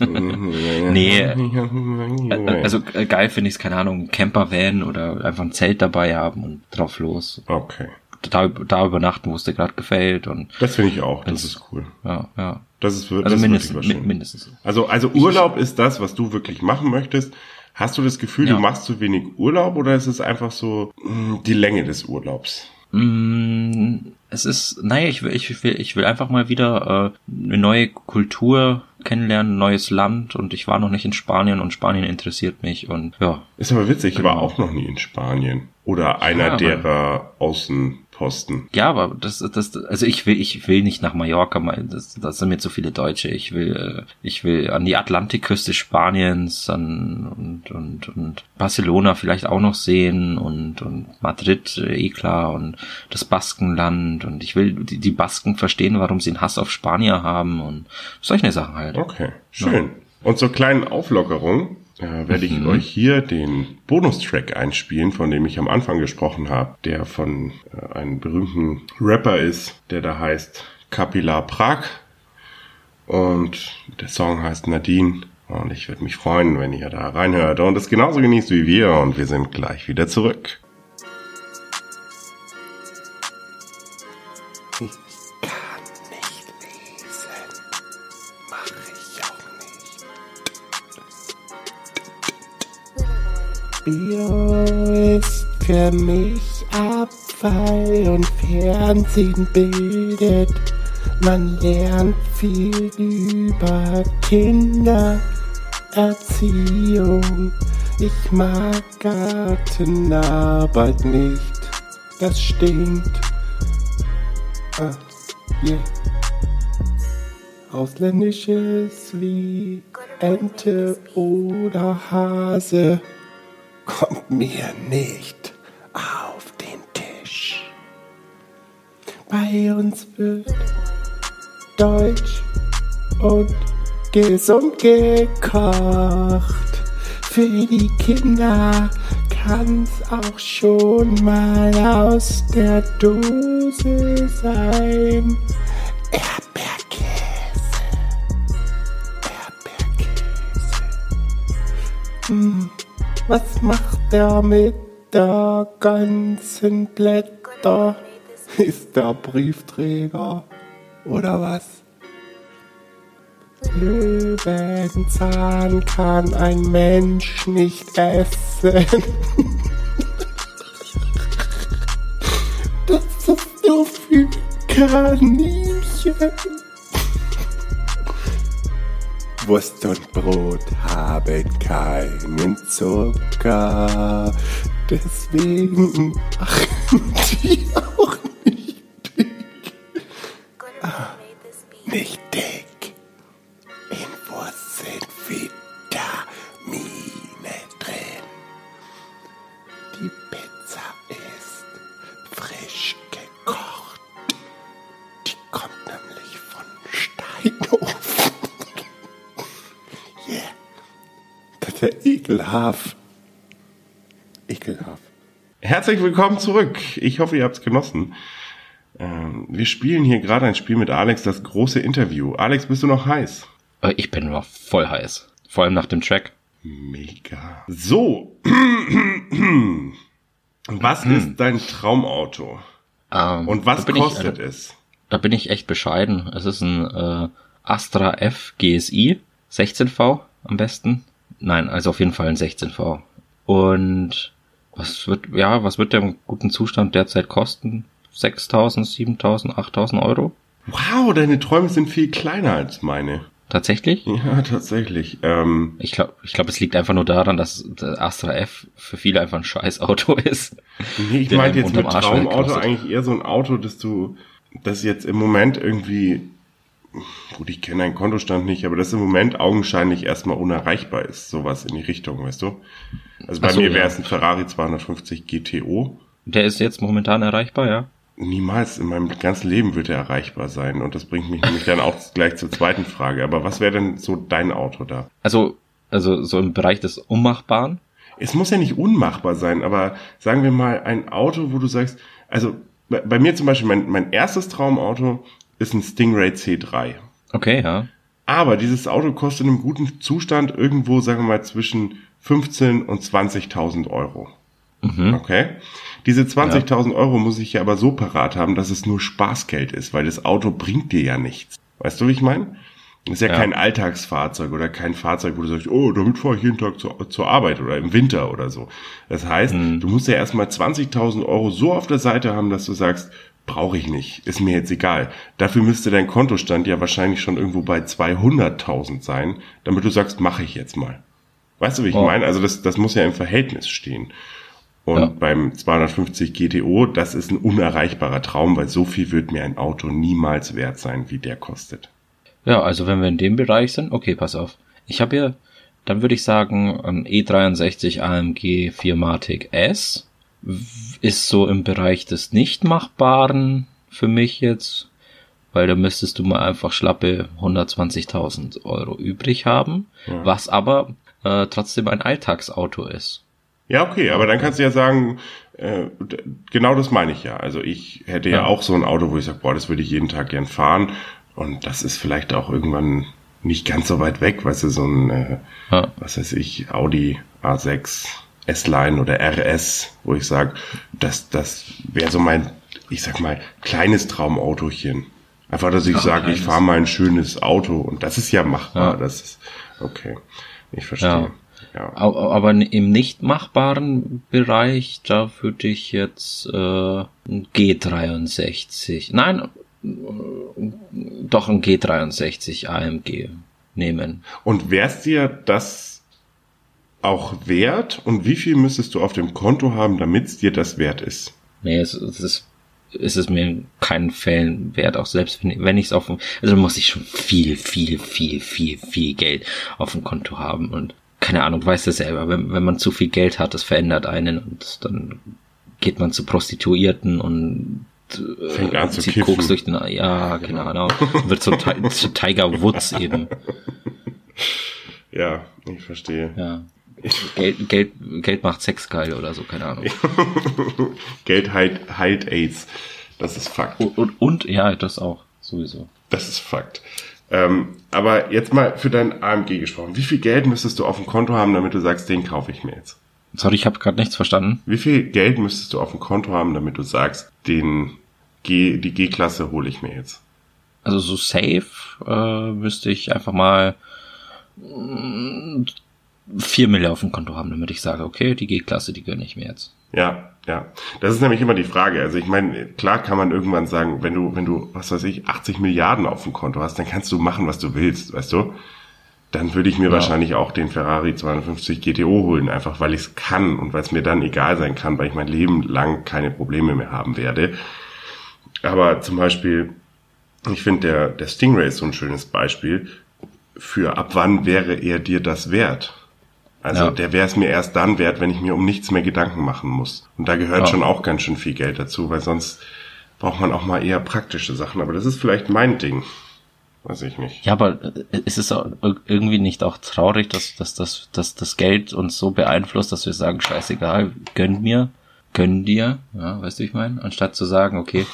nee, also äh, geil finde ich es, keine Ahnung, Campervan oder einfach ein Zelt dabei haben und drauf los. Okay. Da, da übernachten, wo es dir gerade gefällt und. Das finde ich auch, das ist cool. Ja, ja. Das ist, das also mindestens, mindestens. Also, also Urlaub ist das, was du wirklich machen möchtest. Hast du das Gefühl, ja. du machst zu wenig Urlaub oder ist es einfach so mh, hm, die Länge des Urlaubs? Mm, es ist, naja, ich will, ich will, ich will einfach mal wieder äh, eine neue Kultur kennenlernen, ein neues Land und ich war noch nicht in Spanien und Spanien interessiert mich und ja. Ist aber witzig, ich war genau. auch noch nie in Spanien. Oder einer ja, derer Außen, Posten. Ja, aber das, das, also ich will, ich will nicht nach Mallorca, das, das sind mir zu viele Deutsche. Ich will, äh, ich will an die Atlantikküste Spaniens, an und und und Barcelona vielleicht auch noch sehen und und Madrid, äh, eh klar und das Baskenland und ich will die, die Basken verstehen, warum sie einen Hass auf Spanier haben und solche Sachen halt. Okay, schön. Ja. Und zur kleinen Auflockerung äh, werde ich mhm. euch hier den Bonustrack einspielen, von dem ich am Anfang gesprochen habe, der von äh, einem berühmten Rapper ist, der da heißt Kapila Prag. Und der Song heißt Nadine Und ich würde mich freuen, wenn ihr da reinhört und es genauso genießt wie wir. Und wir sind gleich wieder zurück. Ist für mich Abfall und Fernsehen bildet. Man lernt viel über Kindererziehung. Ich mag Gartenarbeit nicht. Das stinkt. Ah, yeah. Ausländisches wie Ente oder Hase kommt mir nicht auf den Tisch. Bei uns wird Deutsch und gesund gekocht. Für die Kinder kann's auch schon mal aus der Dose sein. Erdbeerkäse. Erdbeerkäse. Hm, was macht der mit der ganzen Blätter? Ist der Briefträger oder was? Löwenzahn kann ein Mensch nicht essen. Das ist nur für Kaninchen. Wurst und Brot haben keinen Zucker. Deswegen machen die ekelhaft. Ekelhaft. Herzlich willkommen zurück. Ich hoffe, ihr habt's genossen. Ähm, wir spielen hier gerade ein Spiel mit Alex, das große Interview. Alex, bist du noch heiß? Äh, Ich bin noch voll heiß. Vor allem nach dem Track. Mega. So. Was ist dein Traumauto? Ähm, Und was bin ich, kostet äh, es? Da bin ich echt bescheiden. Es ist ein äh, Astra F GSI 16V am besten. Nein, also auf jeden Fall ein 16V. Und was wird, ja, was wird der im guten Zustand derzeit kosten? 6.000, 7.000, 8.000 Euro? Wow, deine Träume sind viel kleiner als meine. Tatsächlich? Ja, tatsächlich. Ähm, Ich glaube, ich glaub, es liegt einfach nur daran, dass der Astra F für viele einfach ein scheiß Auto ist. nee, ich meinte jetzt mit Traumauto eigentlich eher so ein Auto, dass du, das jetzt im Moment irgendwie, gut, ich kenne deinen Kontostand nicht, aber das im Moment augenscheinlich erstmal unerreichbar ist, sowas in die Richtung, weißt du? Also bei so, mir wäre ja. es ein Ferrari 250 GTO. Der ist jetzt momentan erreichbar, ja? Niemals in meinem ganzen Leben wird er erreichbar sein. Und das bringt mich nämlich dann auch gleich zur zweiten Frage. Aber was wäre denn so dein Auto da? Also, also so im Bereich des Ummachbaren. Es muss ja nicht unmachbar sein, aber sagen wir mal ein Auto, wo du sagst, also bei, bei mir zum Beispiel, mein, mein erstes Traumauto ist ein Stingray C3. Okay, ja. Aber dieses Auto kostet in einem guten Zustand irgendwo, sagen wir mal, zwischen 15 und 20.000 Euro. Mhm. Okay? Diese 20.000 Euro muss ich ja aber so parat haben, dass es nur Spaßgeld ist, weil das Auto bringt dir ja nichts. Weißt du, wie ich meine? Das ist ja, Ja. kein Alltagsfahrzeug oder kein Fahrzeug, wo du sagst, oh, damit fahre ich jeden Tag zur, zur Arbeit oder im Winter oder so. Das heißt, Mhm. du musst ja erstmal 20.000 Euro so auf der Seite haben, dass du sagst, brauche ich nicht, ist mir jetzt egal. Dafür müsste dein Kontostand ja wahrscheinlich schon irgendwo bei 200.000 sein, damit du sagst, mache ich jetzt mal. Weißt du, wie ich Oh. meine? Also das, das muss ja im Verhältnis stehen. Und Ja. beim 250 GTO, das ist ein unerreichbarer Traum, weil so viel wird mir ein Auto niemals wert sein, wie der kostet. Ja, also wenn wir in dem Bereich sind, okay, pass auf. Ich habe hier, dann würde ich sagen, ein E63 AMG 4matic S w- ist so im Bereich des Nicht-Machbaren für mich jetzt, weil da müsstest du mal einfach schlappe 120.000 Euro übrig haben, Ja. was aber äh, trotzdem ein Alltagsauto ist. Ja, okay, aber dann kannst du ja sagen, äh, genau das meine ich ja. Also ich hätte ja, Ja. auch so ein Auto, wo ich sage, boah, das würde ich jeden Tag gern fahren. Und das ist vielleicht auch irgendwann nicht ganz so weit weg, weißt du, so ein, äh, Ja. was weiß ich, Audi A6 S-Line oder RS, wo ich sage, das, das wäre so mein, ich sag mal, kleines Traumautochen. Einfach, dass ich Ja, sage, ich fahre mal ein schönes Auto und das ist ja machbar. Ja. Das ist okay. Ich verstehe. Ja. Au- Aber im nicht machbaren Bereich, da würde ich jetzt äh, ein G63, nein, äh, doch ein G63 AMG nehmen. Und wär's dir das auch wert? Und wie viel müsstest du auf dem Konto haben, damit es dir das wert ist? Nee, es, es ist es ist mir in keinen Fällen wert, auch selbst wenn, wenn ich es auf dem, also muss ich schon viel, viel, viel, viel, viel Geld auf dem Konto haben und keine Ahnung, du weißt das selber, wenn, wenn man zu viel Geld hat, das verändert einen und dann geht man zu Prostituierten und äh, Fängt an zu kiffen. Koks durch den, ja, keine Ahnung, wird so Ti- zu Tiger Woods eben, Ja, ich verstehe. ja. Geld, Geld, Geld macht Sex geil oder so, keine Ahnung. Geld heilt, heilt AIDS. Das ist Fakt. Und, und, und ja, das auch, sowieso. Das ist Fakt. Ähm, aber jetzt mal für dein AMG gesprochen. Wie viel Geld müsstest du auf dem Konto haben, damit du sagst, den kaufe ich mir jetzt? Sorry, ich habe gerade nichts verstanden. Wie viel Geld müsstest du auf dem Konto haben, damit du sagst, den G, die G-Klasse hole ich mir jetzt? Also so safe äh, müsste ich einfach mal mm, vier Mille auf dem Konto haben, damit ich sage, okay, die G-Klasse, die gönne ich mir jetzt. Ja, ja. Das ist nämlich immer die Frage. Also ich meine, klar kann man irgendwann sagen, wenn du, wenn du, was weiß ich, 80 Milliarden auf dem Konto hast, dann kannst du machen, was du willst, weißt du? Dann würde ich mir Ja. wahrscheinlich auch den Ferrari 250 GTO holen, einfach weil ich es kann und weil es mir dann egal sein kann, weil ich mein Leben lang keine Probleme mehr haben werde. Aber zum Beispiel, ich finde, der, der Stingray ist so ein schönes Beispiel für ab wann wäre er dir das wert? Also Ja. der wäre es mir erst dann wert, wenn ich mir um nichts mehr Gedanken machen muss. Und da gehört Ja. schon auch ganz schön viel Geld dazu, weil sonst braucht man auch mal eher praktische Sachen. Aber das ist vielleicht mein Ding. Weiß ich nicht. Ja, aber ist es irgendwie nicht auch traurig, dass, dass, dass, dass das Geld uns so beeinflusst, dass wir sagen, scheißegal, gönn mir, gönn dir, ja, weißt du, ich meine? Anstatt zu sagen, okay,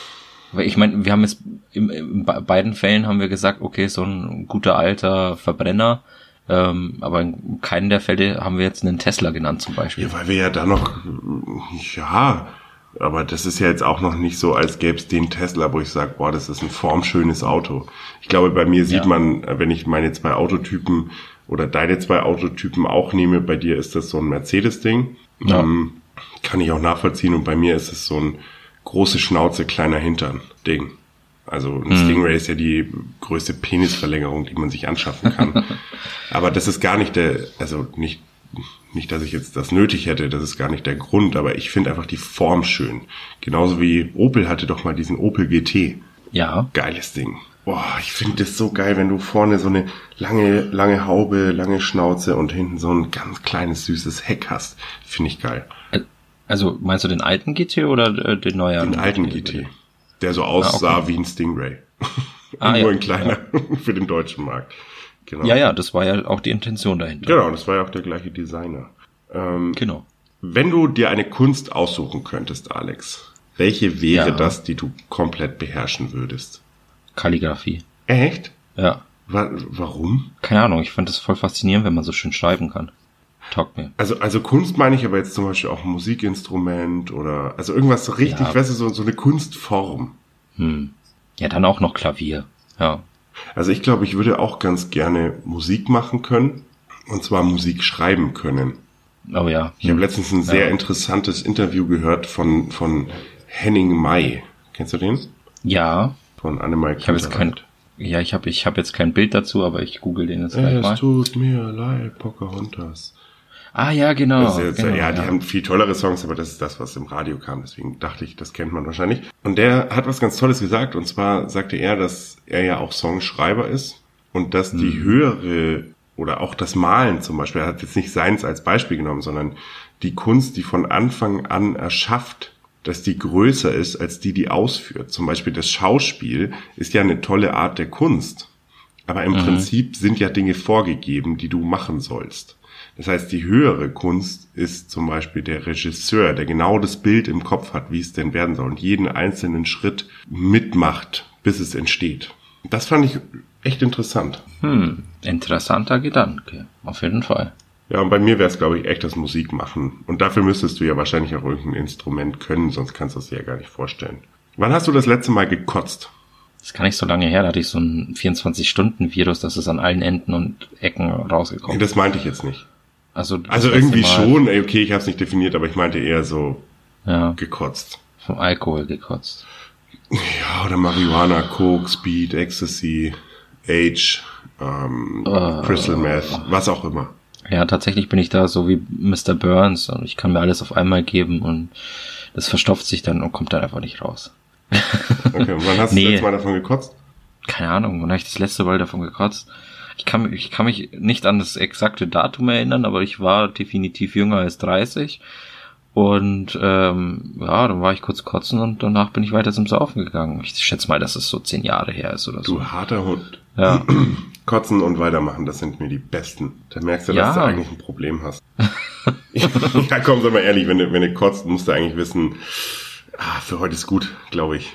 weil ich meine, wir haben jetzt in, in be- beiden Fällen haben wir gesagt, okay, so ein guter alter Verbrenner, ähm, aber in keinem der Fälle haben wir jetzt einen Tesla genannt zum Beispiel. Ja, weil wir ja da noch, ja, aber das ist ja jetzt auch noch nicht so, als gäbe es den Tesla, wo ich sage, boah, das ist ein formschönes Auto. Ich glaube, bei mir sieht Ja. man, wenn ich meine zwei Autotypen oder deine zwei Autotypen auch nehme, bei dir ist das so ein Mercedes-Ding. Ja. Ähm, kann ich auch nachvollziehen. Und bei mir ist es so ein große Schnauze, kleiner Hintern-Ding. Also ein Stingray ist ja die größte Penisverlängerung, die man sich anschaffen kann. aber das ist gar nicht der, also nicht, nicht, dass ich jetzt das nötig hätte, das ist gar nicht der Grund, aber ich finde einfach die Form schön. Genauso wie Opel hatte doch mal diesen Opel GT. Ja, Geiles Ding. Boah, ich finde das so geil, wenn du vorne so eine lange, lange Haube, lange Schnauze und hinten so ein ganz kleines, süßes Heck hast. Finde ich geil. also meinst du den alten GT oder äh, den neueren? Den alten GT. Der so aussah Ah, okay. wie ein Stingray. Ah, Nur ja, ein kleiner für den deutschen Markt. Genau. Ja, ja, das war ja auch die Intention dahinter. Genau, das war ja auch der gleiche Designer. Ähm, Genau. wenn du dir eine Kunst aussuchen könntest, Alex, welche wäre Ja. das, die du komplett beherrschen würdest? Kalligrafie. Echt? Ja. Wa warum? Keine Ahnung, ich fand das voll faszinierend, wenn man so schön schreiben kann. Taugt mir. Also, also Kunst meine ich aber jetzt zum Beispiel auch ein Musikinstrument oder also irgendwas so richtig, Ja. weißt du, so, so eine Kunstform. Hm. Ja, dann auch noch Klavier. Ja. Also ich glaube, ich würde auch ganz gerne Musik machen können und zwar Musik schreiben können. Oh ja. Ich habe letztens ein sehr Ja. interessantes Interview gehört von, von Henning May. Kennst du den? Ja. Von Annemai Ich habe jetzt kein. Ja, ich habe ich hab jetzt kein Bild dazu, aber ich google den jetzt gleich Es mal. tut mir leid, Pocahontas. Ah ja, genau. Jetzt, genau ja, die haben viel tollere Songs, aber das ist das, was im Radio kam. Deswegen dachte ich, das kennt man wahrscheinlich. Und der hat was ganz Tolles gesagt. Und zwar sagte er, dass er ja auch Songschreiber ist und dass die höhere oder auch das Malen zum Beispiel, er hat jetzt nicht seins als Beispiel genommen, sondern die Kunst, die von Anfang an erschafft, dass die größer ist als die, die ausführt. Zum Beispiel das Schauspiel ist ja eine tolle Art der Kunst. Aber im Prinzip sind ja Dinge vorgegeben, die du machen sollst. Das heißt, die höhere Kunst ist zum Beispiel der Regisseur, der genau das Bild im Kopf hat, wie es denn werden soll und jeden einzelnen Schritt mitmacht, bis es entsteht. Das fand ich echt interessant. Hm, interessanter Gedanke. Auf jeden Fall. Ja, und bei mir wäre es, glaube ich, echt das Musik machen. Und dafür müsstest du ja wahrscheinlich auch irgendein Instrument können, sonst kannst du es dir ja gar nicht vorstellen. Wann hast du das letzte Mal gekotzt? Das ist gar nicht so lange her, da hatte ich so ein 24-Stunden-Virus, das ist an allen Enden und Ecken rausgekommen. Nee, das meinte ich jetzt nicht. Also, Also irgendwie Mal, schon, ey, okay, ich habe es nicht definiert, aber ich meinte eher so Ja, gekotzt. vom Alkohol gekotzt. Ja, oder Marihuana, Coke, Speed, Ecstasy, Age, ähm, Äh. Crystal Meth, was auch immer. Ja, tatsächlich bin ich da so wie Mr. Burns und ich kann mir alles auf einmal geben und das verstopft sich dann und kommt dann einfach nicht raus. Okay, und wann hast du Nee. das letzte Mal davon gekotzt? Keine Ahnung, wann habe ich das letzte Mal davon gekotzt? Ich kann, mich- ich kann mich nicht an das exakte Datum erinnern, aber ich war definitiv jünger als 30. Und ähm, ja, dann war ich kurz kotzen und danach bin ich weiter zum Saufen gegangen. Ich schätze mal, dass es so zehn Jahre her ist oder so. Du harter Hund. Ja. Kotzen und weitermachen, das sind mir die besten. Da merkst du, Ja. dass du eigentlich ein Problem hast. ja, komm, sag mal ehrlich, wenn du, wenn du kotzt, musst du eigentlich wissen, ah, für heute ist gut, glaube ich.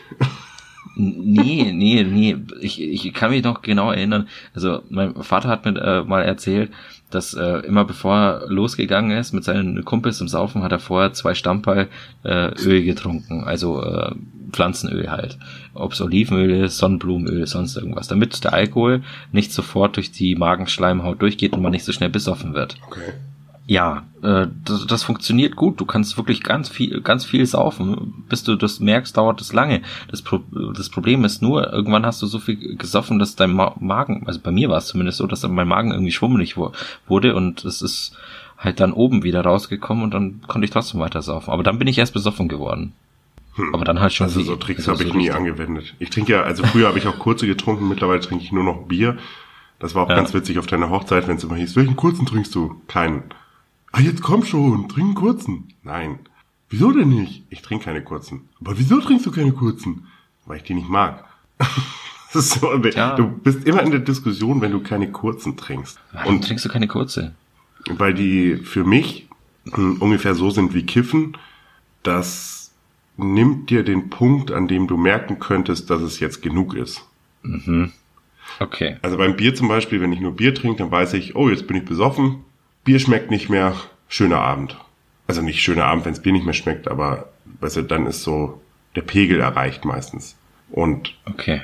Nee, nee, nee. Ich, ich kann mich noch genau erinnern. Also mein Vater hat mir äh, mal erzählt, dass äh, immer bevor er losgegangen ist mit seinen Kumpels zum Saufen, hat er vorher zwei Stammball äh, Öl getrunken. Also äh, Pflanzenöl halt. Ob es Olivenöl ist, Sonnenblumenöl, sonst irgendwas. Damit der Alkohol nicht sofort durch die Magenschleimhaut durchgeht und man nicht so schnell besoffen wird. Okay. Ja, äh, das, das funktioniert gut. Du kannst wirklich ganz viel, ganz viel saufen. Bis du das merkst, dauert das lange. Das, Pro das Problem ist nur, irgendwann hast du so viel gesoffen, dass dein Ma Magen, also bei mir war es zumindest so, dass mein Magen irgendwie schwummelig wurde und es ist halt dann oben wieder rausgekommen und dann konnte ich trotzdem weiter saufen. Aber dann bin ich erst besoffen geworden. Aber dann halt schon. Also so Tricks also habe ich nie richtig. angewendet. Ich trinke ja, also früher habe ich auch kurze getrunken, mittlerweile trinke ich nur noch Bier. Das war auch Ja. ganz witzig auf deiner Hochzeit, wenn es immer hieß, welchen kurzen trinkst du? Keinen. Ah, jetzt komm schon, trink einen kurzen. Nein. Wieso denn nicht? Ich trinke keine kurzen. Aber wieso trinkst du keine kurzen? Weil ich die nicht mag. das ist so, du bist immer in der Diskussion, wenn du keine kurzen trinkst. Warum Und trinkst du keine kurze? weil die für mich mh, ungefähr so sind wie Kiffen, das nimmt dir den Punkt, an dem du merken könntest, dass es jetzt genug ist. Okay. Also beim Bier zum Beispiel, wenn ich nur Bier trinke, dann weiß ich, oh, jetzt bin ich besoffen, Bier schmeckt nicht mehr, schöner Abend. Also nicht schöner Abend, wenn das Bier nicht mehr schmeckt, aber weißt du, dann ist so der Pegel erreicht meistens. Und Okay.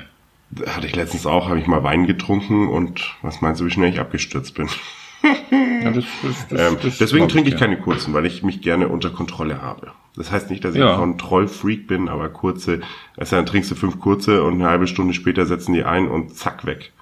hatte ich letztens auch, habe ich mal Wein getrunken und was meinst du, wie schnell ich abgestürzt bin? Ja, das, das, das, Ähm, deswegen trinke ich ja. keine kurzen, weil ich mich gerne unter Kontrolle habe. Das heißt nicht, dass ich Ja. ein Kontrollfreak bin, aber kurze, also dann trinkst du fünf kurze und eine halbe Stunde später setzen die ein und zack weg.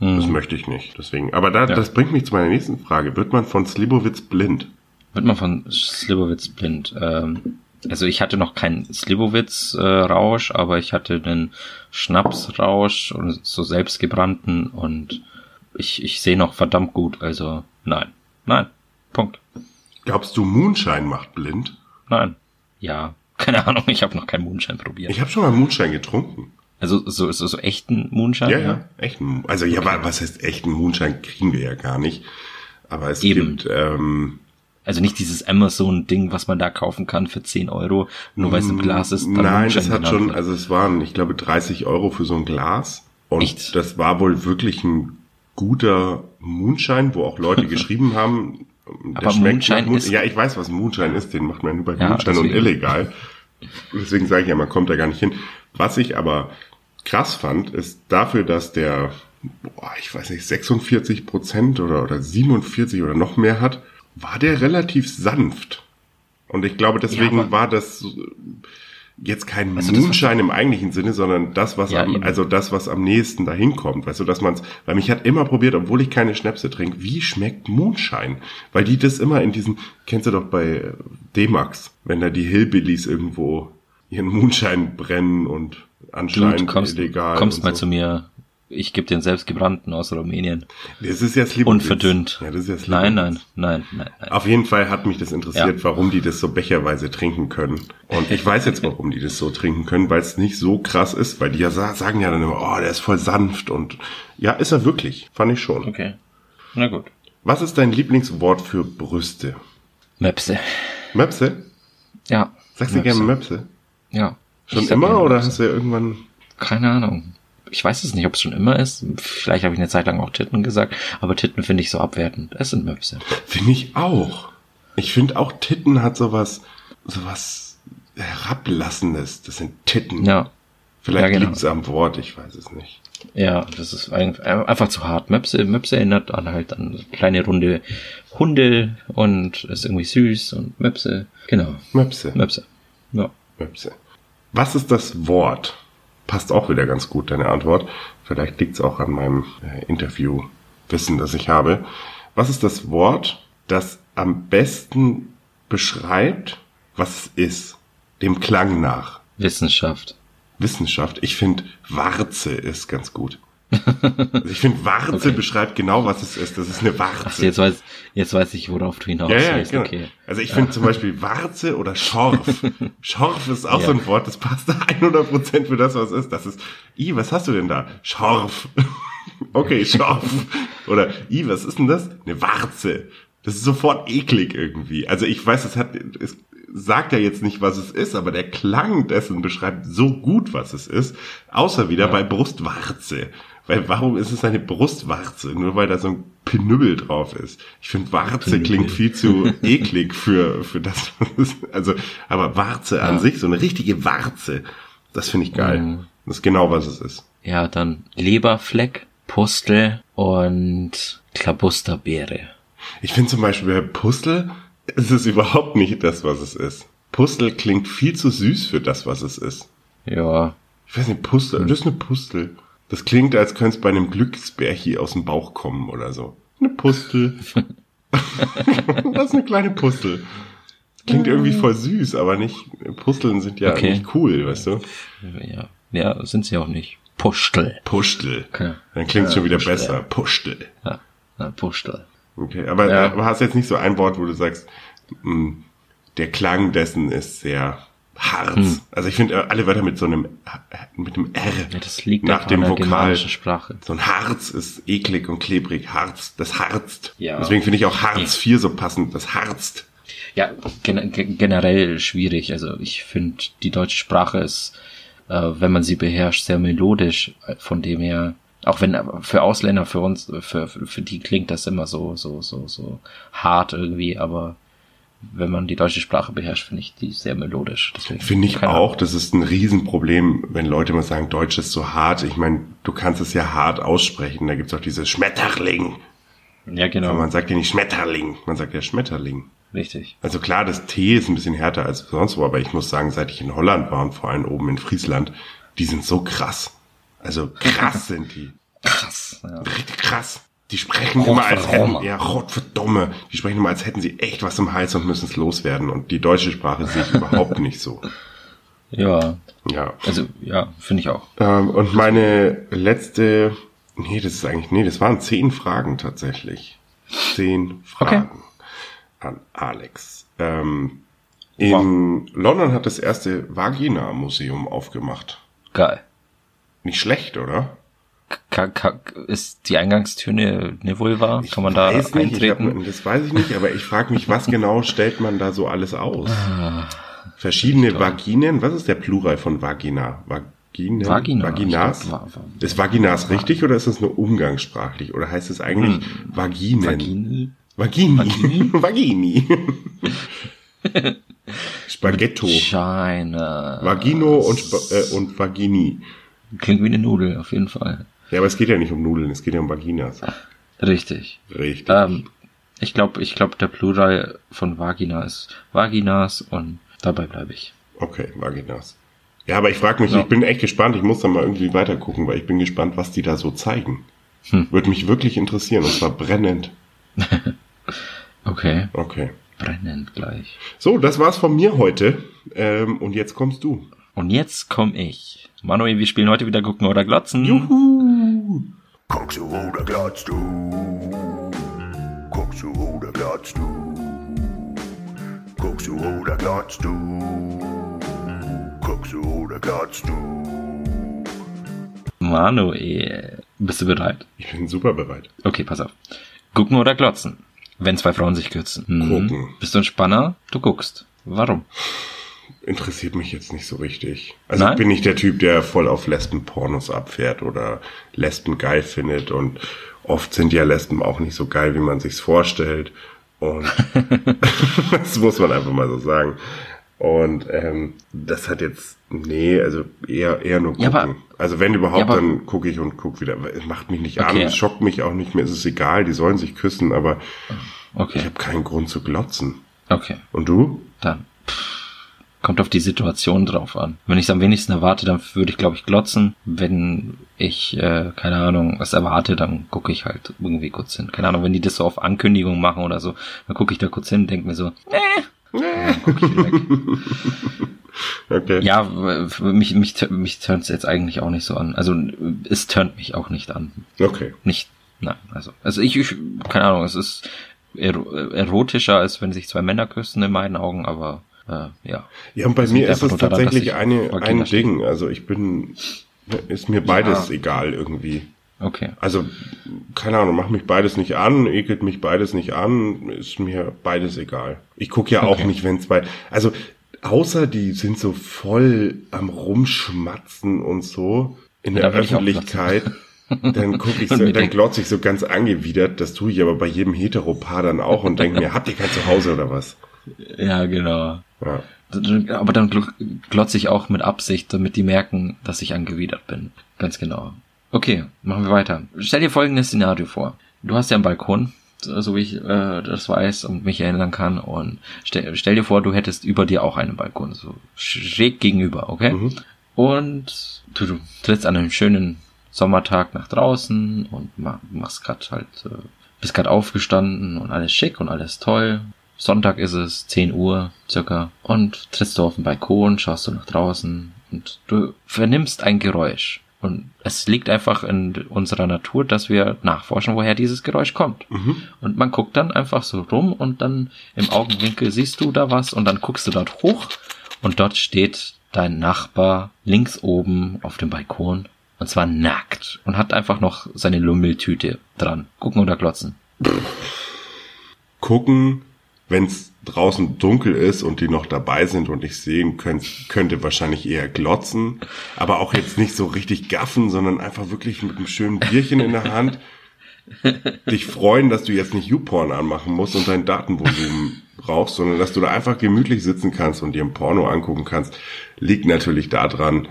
Das möchte ich nicht. Deswegen. Aber da, Mhm. Ja. das bringt mich zu meiner nächsten Frage. Wird man von Slibowitz blind? Wird man von Slivovitz blind? Ähm, also ich hatte noch keinen Slivovitz-Rausch, aber ich hatte einen Schnapsrausch und so selbstgebrannten und ich, ich sehe noch verdammt gut. Also nein, nein, Punkt, Glaubst du, Moonshine macht blind? nein, ja, keine Ahnung. Ich habe noch keinen Moonshine probiert. Ich habe schon mal Moonshine getrunken. Also so so, so echten Moonshine. Ja, ja, echten. Also ja, wa- was heißt echten Moonshine kriegen wir ja gar nicht. Aber es Eben. gibt ähm, Also nicht dieses Amazon-Ding, was man da kaufen kann für 10 Euro, nur weil es im Glas ist. Nein, Moonshine das hat schon, wird. also es waren, ich glaube, 30 Euro für so ein Glas. Und Echt? das war wohl wirklich ein guter Moonshine, wo auch Leute geschrieben haben. Aber schmeckt Moonshine Moon- ist- Ja, ich weiß, was Moonshine ist, den macht man nur bei Ja, Moonshine und illegal. Deswegen sage ich ja, man kommt da gar nicht hin. Was ich aber krass fand, ist dafür, dass der, boah, ich weiß nicht, 46 Prozent oder, oder 47 oder noch mehr hat, war der relativ sanft. Und ich glaube, deswegen aber- war das jetzt kein Also Moonshine im eigentlichen Sinne, sondern das, was Ja, am, eben. also das, was am nächsten dahin kommt. Weißt du, dass man's, weil mich hat immer probiert, obwohl ich keine Schnäpse trinke, wie schmeckt Moonshine? Weil die das immer in diesen, kennst du doch bei äh, D-Max, wenn da die Hillbillies irgendwo ihren Moonshine brennen und Anscheinend kommst, illegal. kommst mal so. zu mir. Ich gebe den selbstgebrannten aus Rumänien. Das ist ja Slivovitz. Unverdünnt. Ja, das ist Slivovitz. nein, nein, nein, nein, nein. Auf jeden Fall hat mich das interessiert, Ja. warum die das so becherweise trinken können. Und ich weiß jetzt, warum die das so trinken können, weil es nicht so krass ist, weil die ja sa- sagen ja dann immer, oh, der ist voll sanft und ja, ist er wirklich, fand ich schon. Okay. Na gut. Was ist dein Lieblingswort für Brüste? Möpse. Möpse? Ja. Sagst du gerne Möpse? Ja. Schon Ich immer oder hast du ja irgendwann, Keine Ahnung. ich weiß es nicht, ob es schon immer ist. Vielleicht habe ich eine Zeit lang auch Titten gesagt, aber Titten finde ich so abwertend. Es sind Möpse. Finde ich auch. Ich finde auch Titten hat sowas, sowas herablassendes. Das sind Titten. Ja. Vielleicht ja, genau. liegt es am Wort, ich weiß es nicht. Ja, das ist ein- einfach zu hart. Möpse, Möpse erinnert an halt an kleine runde Hunde und ist irgendwie süß und Möpse. Genau. Möpse. Möpse. Ja. Möpse. Was ist das Wort? Passt auch wieder ganz gut, deine Antwort. Vielleicht liegt es auch an meinem äh, Interviewwissen, das ich habe. Was ist das Wort, das am besten beschreibt, was es ist? Dem Klang nach. Wissenschaft. Wissenschaft. Ich finde, Warze ist ganz gut. Also ich finde, Warze Okay. beschreibt genau, was es ist. Das ist eine Warze. Ach, jetzt weiß, jetzt weiß ich, worauf du hinaus Ja, ja, willst. genau. Okay. Also ich finde zum Beispiel Warze oder Schorf. Schorf ist auch Ja. so ein Wort, das passt 100% für das, was es ist. Das ist, i, was hast du denn da? Schorf. okay, Schorf. Oder, i, was ist denn das? Eine Warze. Das ist sofort eklig irgendwie. Also ich weiß, es hat, es sagt ja jetzt nicht, was es ist, aber der Klang dessen beschreibt so gut, was es ist. Außer wieder bei Brustwarze. Weil warum ist es eine Brustwarze? Nur weil da so ein Pinübbel drauf ist. Ich finde, Warze Pinübbel. klingt viel zu eklig für, für das, was es Also, aber Warze an Ja. sich, so eine richtige Warze, das finde ich geil. Mhm. Das ist genau, was es ist. Ja, dann Leberfleck, Pustel und Klabusterbeere. Ich finde zum Beispiel bei Pustel, es ist überhaupt nicht das, was es ist. Pustel klingt viel zu süß für das, was es ist. Ja, Ich weiß nicht, Pustel, das ist eine Pustel. Das klingt, als könnte es bei einem Glücksbärchi aus dem Bauch kommen oder so. Eine Pustel. das ist eine kleine Pustel. Klingt irgendwie voll süß, aber nicht, Pusteln sind ja Okay. nicht cool, weißt du? ja, ja, sind sie auch nicht. Pustel. Pustel. Okay. Dann klingt es schon wieder Pustel. besser. Pustel. Ja, na, Pustel. Okay, aber, Ja. aber hast jetzt nicht so ein Wort, wo du sagst, mh, der Klang dessen ist sehr Harz. Hm. Also ich finde alle Wörter mit so einem mit dem R Ja, das liegt nach dem Vokal. Sprache. So ein Harz ist eklig und klebrig. Harz, das harzt. Ja. Deswegen finde ich auch Harz 4 so passend. Das harzt. Ja, gen gen generell schwierig. Also ich finde, die deutsche Sprache ist, äh, wenn man sie beherrscht, sehr melodisch. Äh, Von dem her, auch wenn für Ausländer, für uns, für, für, für die klingt das immer so, so, so, so hart irgendwie, aber wenn man die deutsche Sprache beherrscht, finde ich die sehr melodisch. Finde ich auch, das ist ein Riesenproblem, wenn Leute immer sagen, Deutsch ist so hart. Ich meine, du kannst es ja hart aussprechen. Da gibt's auch dieses Schmetterling. Ja, genau. Aber man sagt ja nicht Schmetterling, man sagt ja Schmetterling. Richtig. Also klar, das T ist ein bisschen härter als sonst wo, aber ich muss sagen, seit ich in Holland war und vor allem oben in Friesland, die sind so krass. Also krass sind die. Krass. Ja. Richtig krass. Die sprechen immer als hätten, ja, Rotverdomme. Die sprechen immer als hätten sie echt was im Hals und müssen es loswerden. Und die deutsche Sprache sehe ich überhaupt nicht so. ja, Ja. also ja, finde ich auch. Ähm, und meine letzte, nee, das ist eigentlich, nee, das waren zehn Fragen tatsächlich. Zehn Fragen an Alex. Ähm, in London hat das erste Vagina-Museum aufgemacht. Geil. Nicht schlecht, oder? Ist die Eingangstür eine, eine Vulva? Kann man da nicht, ich eintreten? hab, das weiß ich nicht, aber ich frage mich, was genau stellt man da so alles aus? Ah. Verschiedene Vaginen, was ist der Plural von Vagina? Vaginen? Vagina. Vaginas? Glaub, va- va- ist Vaginas richtig oder ist das nur umgangssprachlich? Oder heißt es eigentlich Vaginen? Vagini? Vagini. Vagini. Spaghetto. China. Vagino und, Sp äh, und Vagini. Klingt wie eine Nudel, auf jeden Fall. Ja, aber es geht ja nicht um Nudeln, es geht ja um Vaginas. Richtig. Richtig. Ähm, ich glaube, ich glaube, der Plural von Vagina ist Vaginas und dabei bleibe ich. Okay, Vaginas. Ja, aber ich frage mich, Ja. ich bin echt gespannt, ich muss da mal irgendwie weiter gucken, weil ich bin gespannt, was die da so zeigen. Hm. Würde mich wirklich interessieren, und zwar brennend. Okay. Okay. Brennend gleich. So, das war's von mir heute. Ähm, und jetzt kommst du. Und jetzt komm ich. Manuel, wir spielen heute wieder Gucken oder Glotzen. Guckst du oder glotzt du? Guckst du oder glotzt du? Guckst du oder glotzt du? Guckst du oder glotzt du? Manuel, bist du bereit? Ich bin super bereit. Okay, pass auf. Gucken oder glotzen? Wenn zwei Frauen sich kürzen. Hm. Gucken. Bist du ein Spanner? Du guckst. Warum? Interessiert mich jetzt nicht so richtig. Also Nein? ich bin nicht der Typ, der voll auf Lesben-Pornos abfährt oder Lesben geil findet und oft sind ja Lesben auch nicht so geil, wie man sich's vorstellt. Und das muss man einfach mal so sagen. Und ähm, das hat jetzt, nee, also eher eher nur gucken. Ja, aber- also wenn überhaupt, Ja, aber- dann gucke ich und guck wieder. Es macht mich nicht Okay. an, es schockt mich auch nicht mehr, es ist egal, die sollen sich küssen, aber ich Okay, habe keinen Grund zu glotzen. okay, Und du? dann. pff, Kommt auf die Situation drauf an. Wenn ich es am wenigsten erwarte, dann würde ich, glaube ich, glotzen. Wenn ich, äh, keine Ahnung, was erwarte, dann gucke ich halt irgendwie kurz hin. Keine Ahnung, wenn die das so auf Ankündigung machen oder so, dann gucke ich da kurz hin und denke mir so, nee. Okay. Ja, mich, mich, mich turnt es jetzt eigentlich auch nicht so an. Also es turnt mich auch nicht an. Okay. Nicht, nein, also, also ich, ich keine Ahnung, es ist ero erotischer, als wenn sich zwei Männer küssen in meinen Augen, aber äh, ja. Ja, und bei Das mir ist es daran, tatsächlich eine, ein. Ding. Also ich bin, ist mir beides Ja. egal irgendwie. Okay. Also, keine Ahnung, macht mich beides nicht an, ekelt mich beides nicht an, ist mir beides egal. Ich gucke ja auch Okay. nicht, wenn zwei, also, außer die sind so voll am Rumschmatzen und so in Ja, der auch Öffentlichkeit, dann gucke ich so, dann glotze ich so ganz angewidert, das tue ich aber bei jedem Heteropaar dann auch und denke mir, habt ihr kein Zuhause oder was? Ja, genau. Ja. Aber dann gl- glotze ich auch mit Absicht, damit die merken, dass ich angewidert bin. Ganz genau. Okay, machen wir weiter. Stell dir folgendes Szenario vor. Du hast ja einen Balkon, so wie ich äh, das weiß und mich erinnern kann. Und stell, stell dir vor, du hättest über dir auch einen Balkon, so schräg gegenüber, okay? Mhm. Und du, du trittst an einem schönen Sommertag nach draußen und ma- machst grad halt, äh, bist grad aufgestanden und alles schick und alles toll. Sonntag ist es, 10 Uhr circa, und trittst du auf den Balkon, schaust du nach draußen und du vernimmst ein Geräusch. Und es liegt einfach in unserer Natur, dass wir nachforschen, woher dieses Geräusch kommt. Und man guckt dann einfach so rum und dann im Augenwinkel siehst du da was und dann guckst du dort hoch und dort steht dein Nachbar links oben auf dem Balkon und zwar nackt und hat einfach noch seine Lummeltüte dran. Gucken oder glotzen. gucken, wenn es draußen dunkel ist und die noch dabei sind und ich sehen könnt, könnte wahrscheinlich eher glotzen, aber auch jetzt nicht so richtig gaffen, sondern einfach wirklich mit einem schönen Bierchen in der Hand dich freuen, dass du jetzt nicht YouPorn anmachen musst und dein Datenvolumen brauchst, sondern dass du da einfach gemütlich sitzen kannst und dir ein Porno angucken kannst, liegt natürlich daran,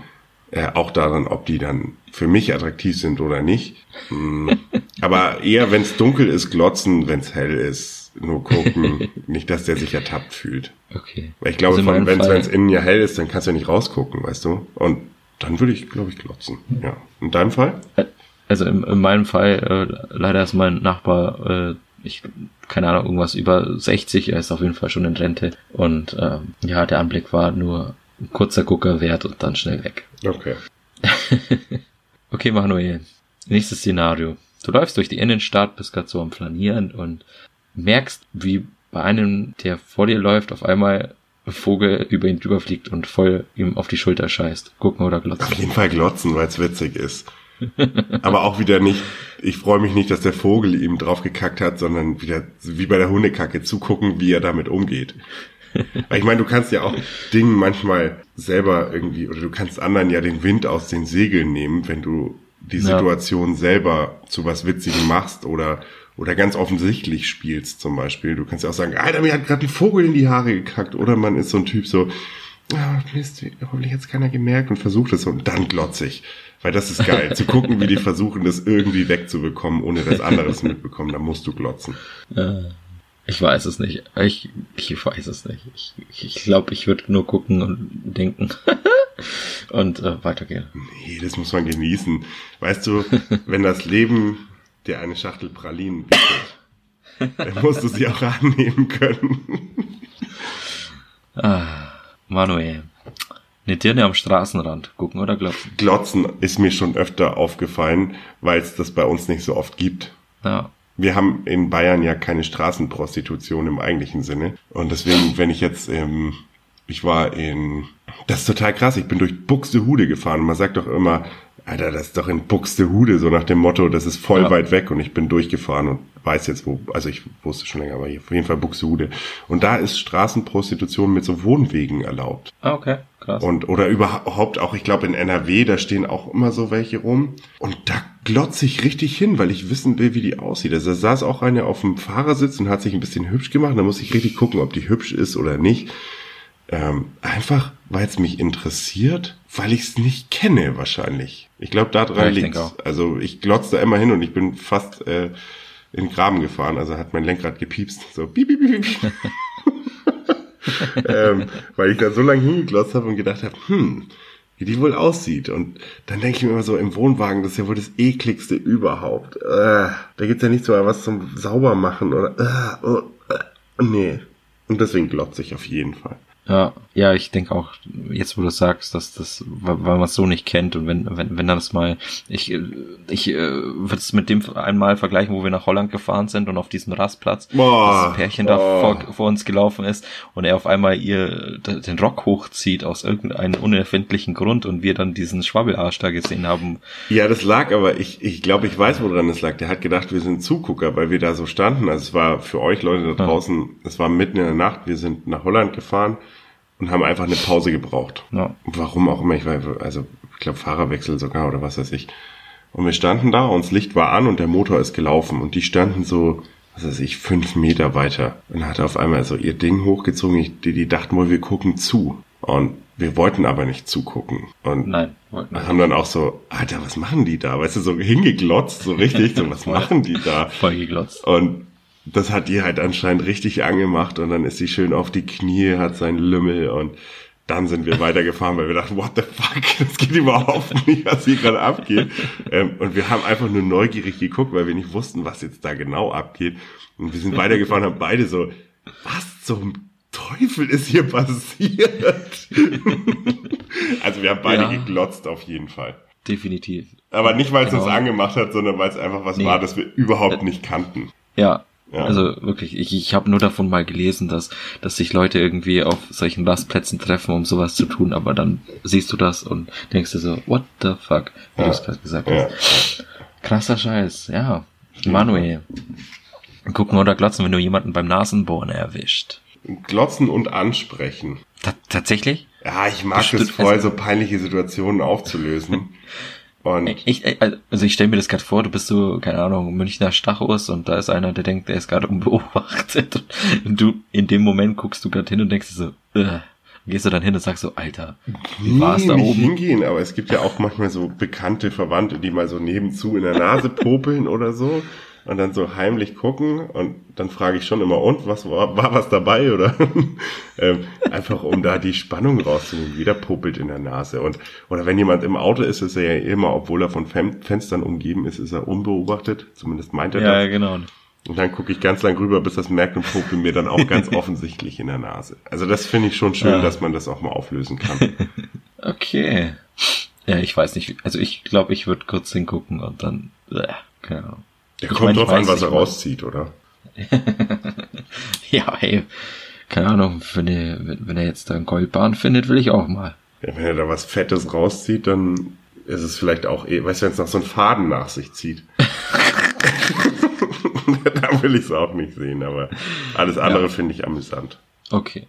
äh, auch daran, ob die dann für mich attraktiv sind oder nicht. Mm, Aber eher, wenn es dunkel ist, glotzen, wenn es hell ist, nur gucken, nicht, dass der sich ertappt fühlt. Okay. Weil ich glaube, Also wenn es innen ja hell ist, dann kannst du ja nicht rausgucken, weißt du? Und dann würde ich, glaube ich, glotzen. Ja. In deinem Fall? Also in, in meinem Fall, äh, leider ist mein Nachbar, äh, ich, keine Ahnung, irgendwas über 60, er ist auf jeden Fall schon in Rente. Und ähm, ja, der Anblick war nur ein kurzer Gucker wert und dann schnell weg. Okay. Okay, Manuel. Nächstes Szenario. Du läufst durch die Innenstadt, bist gerade so am Flanieren und merkst, wie bei einem, der vor dir läuft, auf einmal ein Vogel über ihn drüber fliegt und voll ihm auf die Schulter scheißt. Gucken oder Auf glotzen. jeden Fall glotzen, weil es witzig ist. Aber auch wieder nicht, ich freue mich nicht, dass der Vogel ihm drauf gekackt hat, sondern wieder wie bei der Hundekacke zugucken, wie er damit umgeht. Weil ich meine, du kannst ja auch Dingen manchmal selber irgendwie, oder du kannst anderen ja den Wind aus den Segeln nehmen, wenn du die Ja. Situation selber zu was Witzigem machst oder, oder ganz offensichtlich spielst zum Beispiel. Du kannst ja auch sagen, Alter, mir hat gerade ein Vogel in die Haare gekackt. Oder man ist so ein Typ so, ah, Mist, hoffentlich hat's keiner gemerkt und versucht es und dann glotze ich. Weil das ist geil, zu gucken, wie die versuchen, das irgendwie wegzubekommen, ohne dass andere es mitbekommen. Da musst du glotzen. Ich weiß es nicht. Ich, ich weiß es nicht. Ich glaube, ich, glaub, ich würde nur gucken und denken und äh, weitergehen. Nee, das muss man genießen. Weißt du, wenn das Leben dir eine Schachtel Pralinen bietet, dann musst du sie auch annehmen können. Ah, Manuel. Eine Dirne am Straßenrand. Gucken oder glotzen. Glotzen ist mir schon öfter aufgefallen, weil es das bei uns nicht so oft gibt. Ja. Wir haben in Bayern ja keine Straßenprostitution im eigentlichen Sinne. Und deswegen, wenn ich jetzt ähm, Ich war in, das ist total krass, ich bin durch Buxtehude gefahren. Man sagt doch immer, Alter, das ist doch in Buxtehude, so nach dem Motto, das ist voll Ja. weit weg und ich bin durchgefahren und weiß jetzt wo, also ich wusste schon länger, aber hier, auf jeden Fall Buxtehude. Und da ist Straßenprostitution mit so Wohnwegen erlaubt. Ah, okay, krass. Und, oder überhaupt auch, ich glaube in NRW, da stehen auch immer so welche rum. Und da glotze ich richtig hin, weil ich wissen will, wie die aussieht. Also da saß auch eine auf dem Fahrersitz und hat sich ein bisschen hübsch gemacht. Da muss ich richtig gucken, ob die hübsch ist oder nicht. Ähm, einfach, weil es mich interessiert, weil ich es nicht kenne wahrscheinlich. Ich glaube, daran Ja, ich liegt. Also ich glotze da immer hin und ich bin fast äh, in den Graben gefahren. Also hat mein Lenkrad gepiepst. So, piep, piep, piep, piep. ähm, weil ich da so lange hingeglotzt habe und gedacht habe, hm, wie die wohl aussieht. Und dann denke ich mir immer so, im Wohnwagen, das ist ja wohl das ekligste überhaupt. Äh, da gibt's ja nichts mehr was zum Saubermachen oder äh, oh, äh, nee. Und deswegen glotze ich auf jeden Fall. Ja, ja, ich denke auch, jetzt wo du sagst, dass das, weil man es so nicht kennt und wenn, wenn, wenn das mal, ich, äh, ich äh, würde es mit dem einmal vergleichen, wo wir nach Holland gefahren sind und auf diesem Rastplatz Boah, das Pärchen da boah. vor, vor uns gelaufen ist und er auf einmal ihr den Rock hochzieht aus irgendeinem unerfindlichen Grund und wir dann diesen Schwabbelarsch da gesehen haben. Ja, das lag aber, ich, ich glaube, ich weiß, woran es lag. Der hat gedacht, wir sind Zugucker, weil wir da so standen. Also es war für euch Leute da draußen, es war mitten in der Nacht, wir sind nach Holland gefahren und haben einfach eine Pause gebraucht. Ja. Warum auch immer, ich war, also ich glaube Fahrerwechsel sogar oder was weiß ich. Und wir standen da und das Licht war an und der Motor ist gelaufen und die standen so, was weiß ich, fünf Meter weiter und hat auf einmal so ihr Ding hochgezogen. Ich, die, die dachten wohl, wir gucken zu. Und wir wollten aber nicht zugucken. Und Nein, haben dann auch so, Alter, was machen die da? Weißt du, so hingeglotzt, so richtig, so, was machen die da? voll geglotzt. Und das hat die halt anscheinend richtig angemacht und dann ist sie schön auf die Knie, hat seinen Lümmel und dann sind wir weitergefahren, weil wir dachten, what the fuck, das geht überhaupt nicht, was hier gerade abgeht. Ähm, und wir haben einfach nur neugierig geguckt, weil wir nicht wussten, was jetzt da genau abgeht. Und wir sind weitergefahren, haben beide so, was zum Teufel ist hier passiert? also wir haben beide Ja. geglotzt auf jeden Fall. Definitiv. Aber nicht, weil es Genau. uns angemacht hat, sondern weil es einfach was Nee. war, das wir überhaupt nicht kannten. Ja. Ja. Also wirklich, ich, ich habe nur davon mal gelesen, dass, dass sich Leute irgendwie auf solchen Rastplätzen treffen, um sowas zu tun, aber dann siehst du das und denkst dir so, what the fuck, wie du es gerade gesagt Ja. hast. Krasser Scheiß, ja. Manuel. Gucken oder glotzen, wenn du jemanden beim Nasenbohren erwischt. Glotzen und ansprechen. Ta tatsächlich? Ja, ich mag es voll, essen. so peinliche Situationen aufzulösen. Und Ich, also ich stelle mir das gerade vor, du bist so, keine Ahnung, Münchner Stachus und da ist einer, der denkt, der ist gerade unbeobachtet. Und du, in dem Moment guckst du gerade hin und denkst so, äh, gehst du dann hin und sagst so, Alter, wie war's da nicht oben? hingehen, aber es gibt ja auch manchmal so bekannte Verwandte, die mal so nebenzu in der Nase popeln oder so und dann so heimlich gucken und dann frage ich schon immer, und was war, war was dabei oder ähm, einfach um da die Spannung rauszunehmen, jeder popelt in der Nase und oder wenn jemand im Auto ist, ist er ja immer, obwohl er von Fen Fenstern umgeben ist, ist er unbeobachtet, zumindest meint er das. Ja, genau. Und dann gucke ich ganz lang rüber, bis das merkt und popelt mir dann auch ganz offensichtlich in der Nase. Also das finde ich schon schön, Ja. dass man das auch mal auflösen kann. Okay. Ja, ich weiß nicht. Also ich glaube, ich würde kurz hingucken und dann, äh, keine Ahnung. Der Ich kommt drauf an, was er rauszieht, oder? Ja, hey, keine Ahnung, wenn er, wenn er jetzt da einen Goldbahn findet, will ich auch mal. Ja, wenn er da was Fettes rauszieht, dann ist es vielleicht auch, eh, weißt du, wenn es noch so einen Faden nach sich zieht. da will ich es auch nicht sehen, aber alles andere finde ich amüsant. Okay.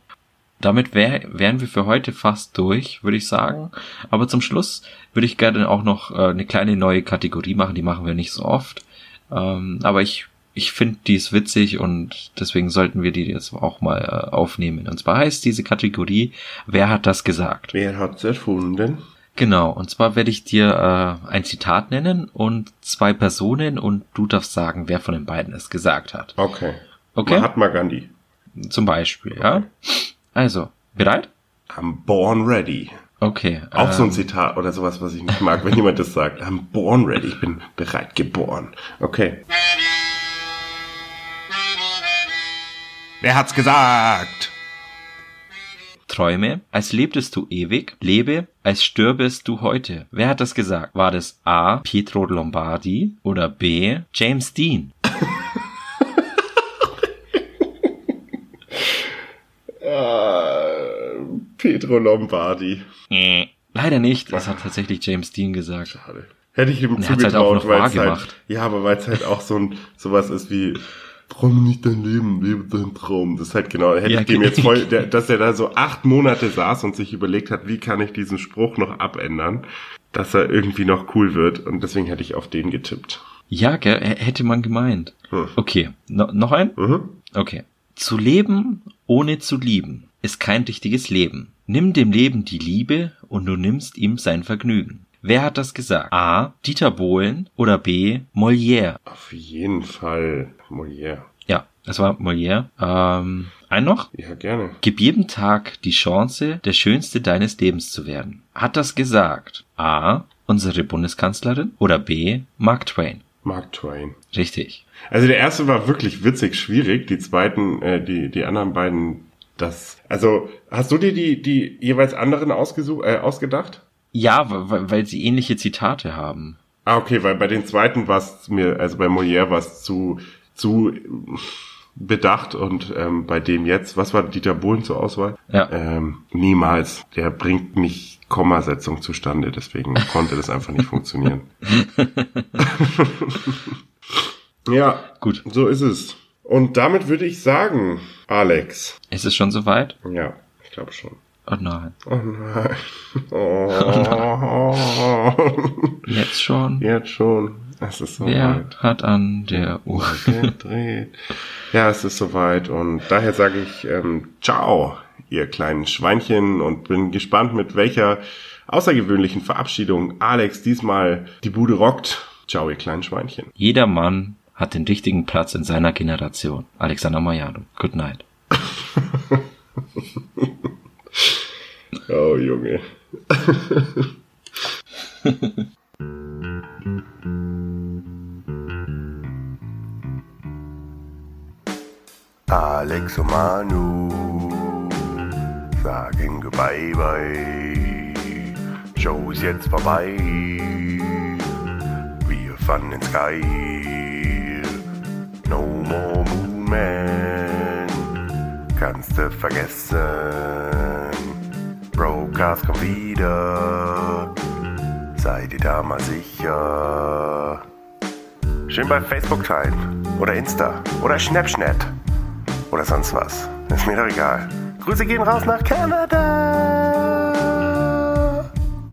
Damit wär, wären wir für heute fast durch, würde ich sagen. Aber zum Schluss würde ich gerne auch noch äh, eine kleine neue Kategorie machen. Die machen wir nicht so oft. Ähm, aber ich, ich finde, die ist witzig und deswegen sollten wir die jetzt auch mal äh, aufnehmen. Und zwar heißt diese Kategorie, wer hat das gesagt? Wer hat's erfunden? Genau, und zwar werde ich dir äh, ein Zitat nennen und zwei Personen und du darfst sagen, wer von den beiden es gesagt hat. Okay. Okay? Mahatma Gandhi. Zum Beispiel, ja? Also, bereit? I'm born ready. Okay. Auch so ein ähm, Zitat oder sowas, was ich nicht mag, wenn jemand das sagt. I'm born ready. Ich bin bereit geboren. Okay. Wer hat's gesagt? Träume, als lebtest du ewig, lebe, als stürbest du heute. Wer hat das gesagt? War das A. Pietro Lombardi oder B. James Dean? Pedro Lombardi. Leider nicht. Das hat tatsächlich James Dean gesagt. Schade. Hätte ich ihm halt auch zugetraut, noch weil wahr es halt, gemacht. ja, aber weil es halt auch so ein, sowas ist wie, träume nicht dein Leben, lebe deinen Traum. Das ist halt genau, hätte Ja, ich dem jetzt voll, der, dass er da so acht Monate saß und sich überlegt hat, wie kann ich diesen Spruch noch abändern, dass er irgendwie noch cool wird und deswegen hätte ich auf den getippt. Ja, gell, hätte man gemeint. Hm. Okay, no, noch ein? Mhm. Okay. Zu leben, ohne zu lieben, ist kein richtiges Leben. Nimm dem Leben die Liebe und du nimmst ihm sein Vergnügen. Wer hat das gesagt? A. Dieter Bohlen oder B. Molière? Auf jeden Fall Molière. Ja, das war Molière. Ähm, ein noch? Ja, gerne. Gib jedem Tag die Chance, der Schönste deines Lebens zu werden. Hat das gesagt? A. Unsere Bundeskanzlerin oder B. Mark Twain? Mark Twain. Richtig. Also der erste war wirklich witzig schwierig, die zweiten, äh, die, die anderen beiden, das. Also, hast du dir die, die jeweils anderen ausgesucht, äh, ausgedacht? Ja, weil, weil sie ähnliche Zitate haben. Ah, okay, weil bei den zweiten war es mir, also bei Molière war es zu, zu bedacht und ähm, bei dem jetzt, was war Dieter Bohlen zur Auswahl? Ja. Ähm, niemals. Der bringt nicht Kommasetzung zustande, deswegen konnte das einfach nicht funktionieren. ja, Gut. so ist es. Und damit würde ich sagen, Alex. Ist es schon soweit? Ja, ich glaube schon. Oh nein. Oh nein. Oh, Jetzt schon? Jetzt schon. Es ist Wer soweit. hat an der Uhr? gedreht. Ja, es ist soweit und daher sage ich ähm, ciao, ihr kleinen Schweinchen und bin gespannt, mit welcher außergewöhnlichen Verabschiedung Alex diesmal die Bude rockt. Ciao, ihr kleinen Schweinchen. Jeder Mann hat den richtigen Platz in seiner Generation. Alexander Majano. Good night. Oh, Junge. Alex und Manu sagen goodbye, bye. Show ist jetzt vorbei. Wir fanden's geil. Man. Kannst du vergessen. Broadcast kommt wieder. Seid ihr da mal sicher? Schön bei Facebook teilen. Oder Insta. Oder Snapchat. Oder sonst was. Ist mir doch egal. Grüße gehen raus nach Kanada.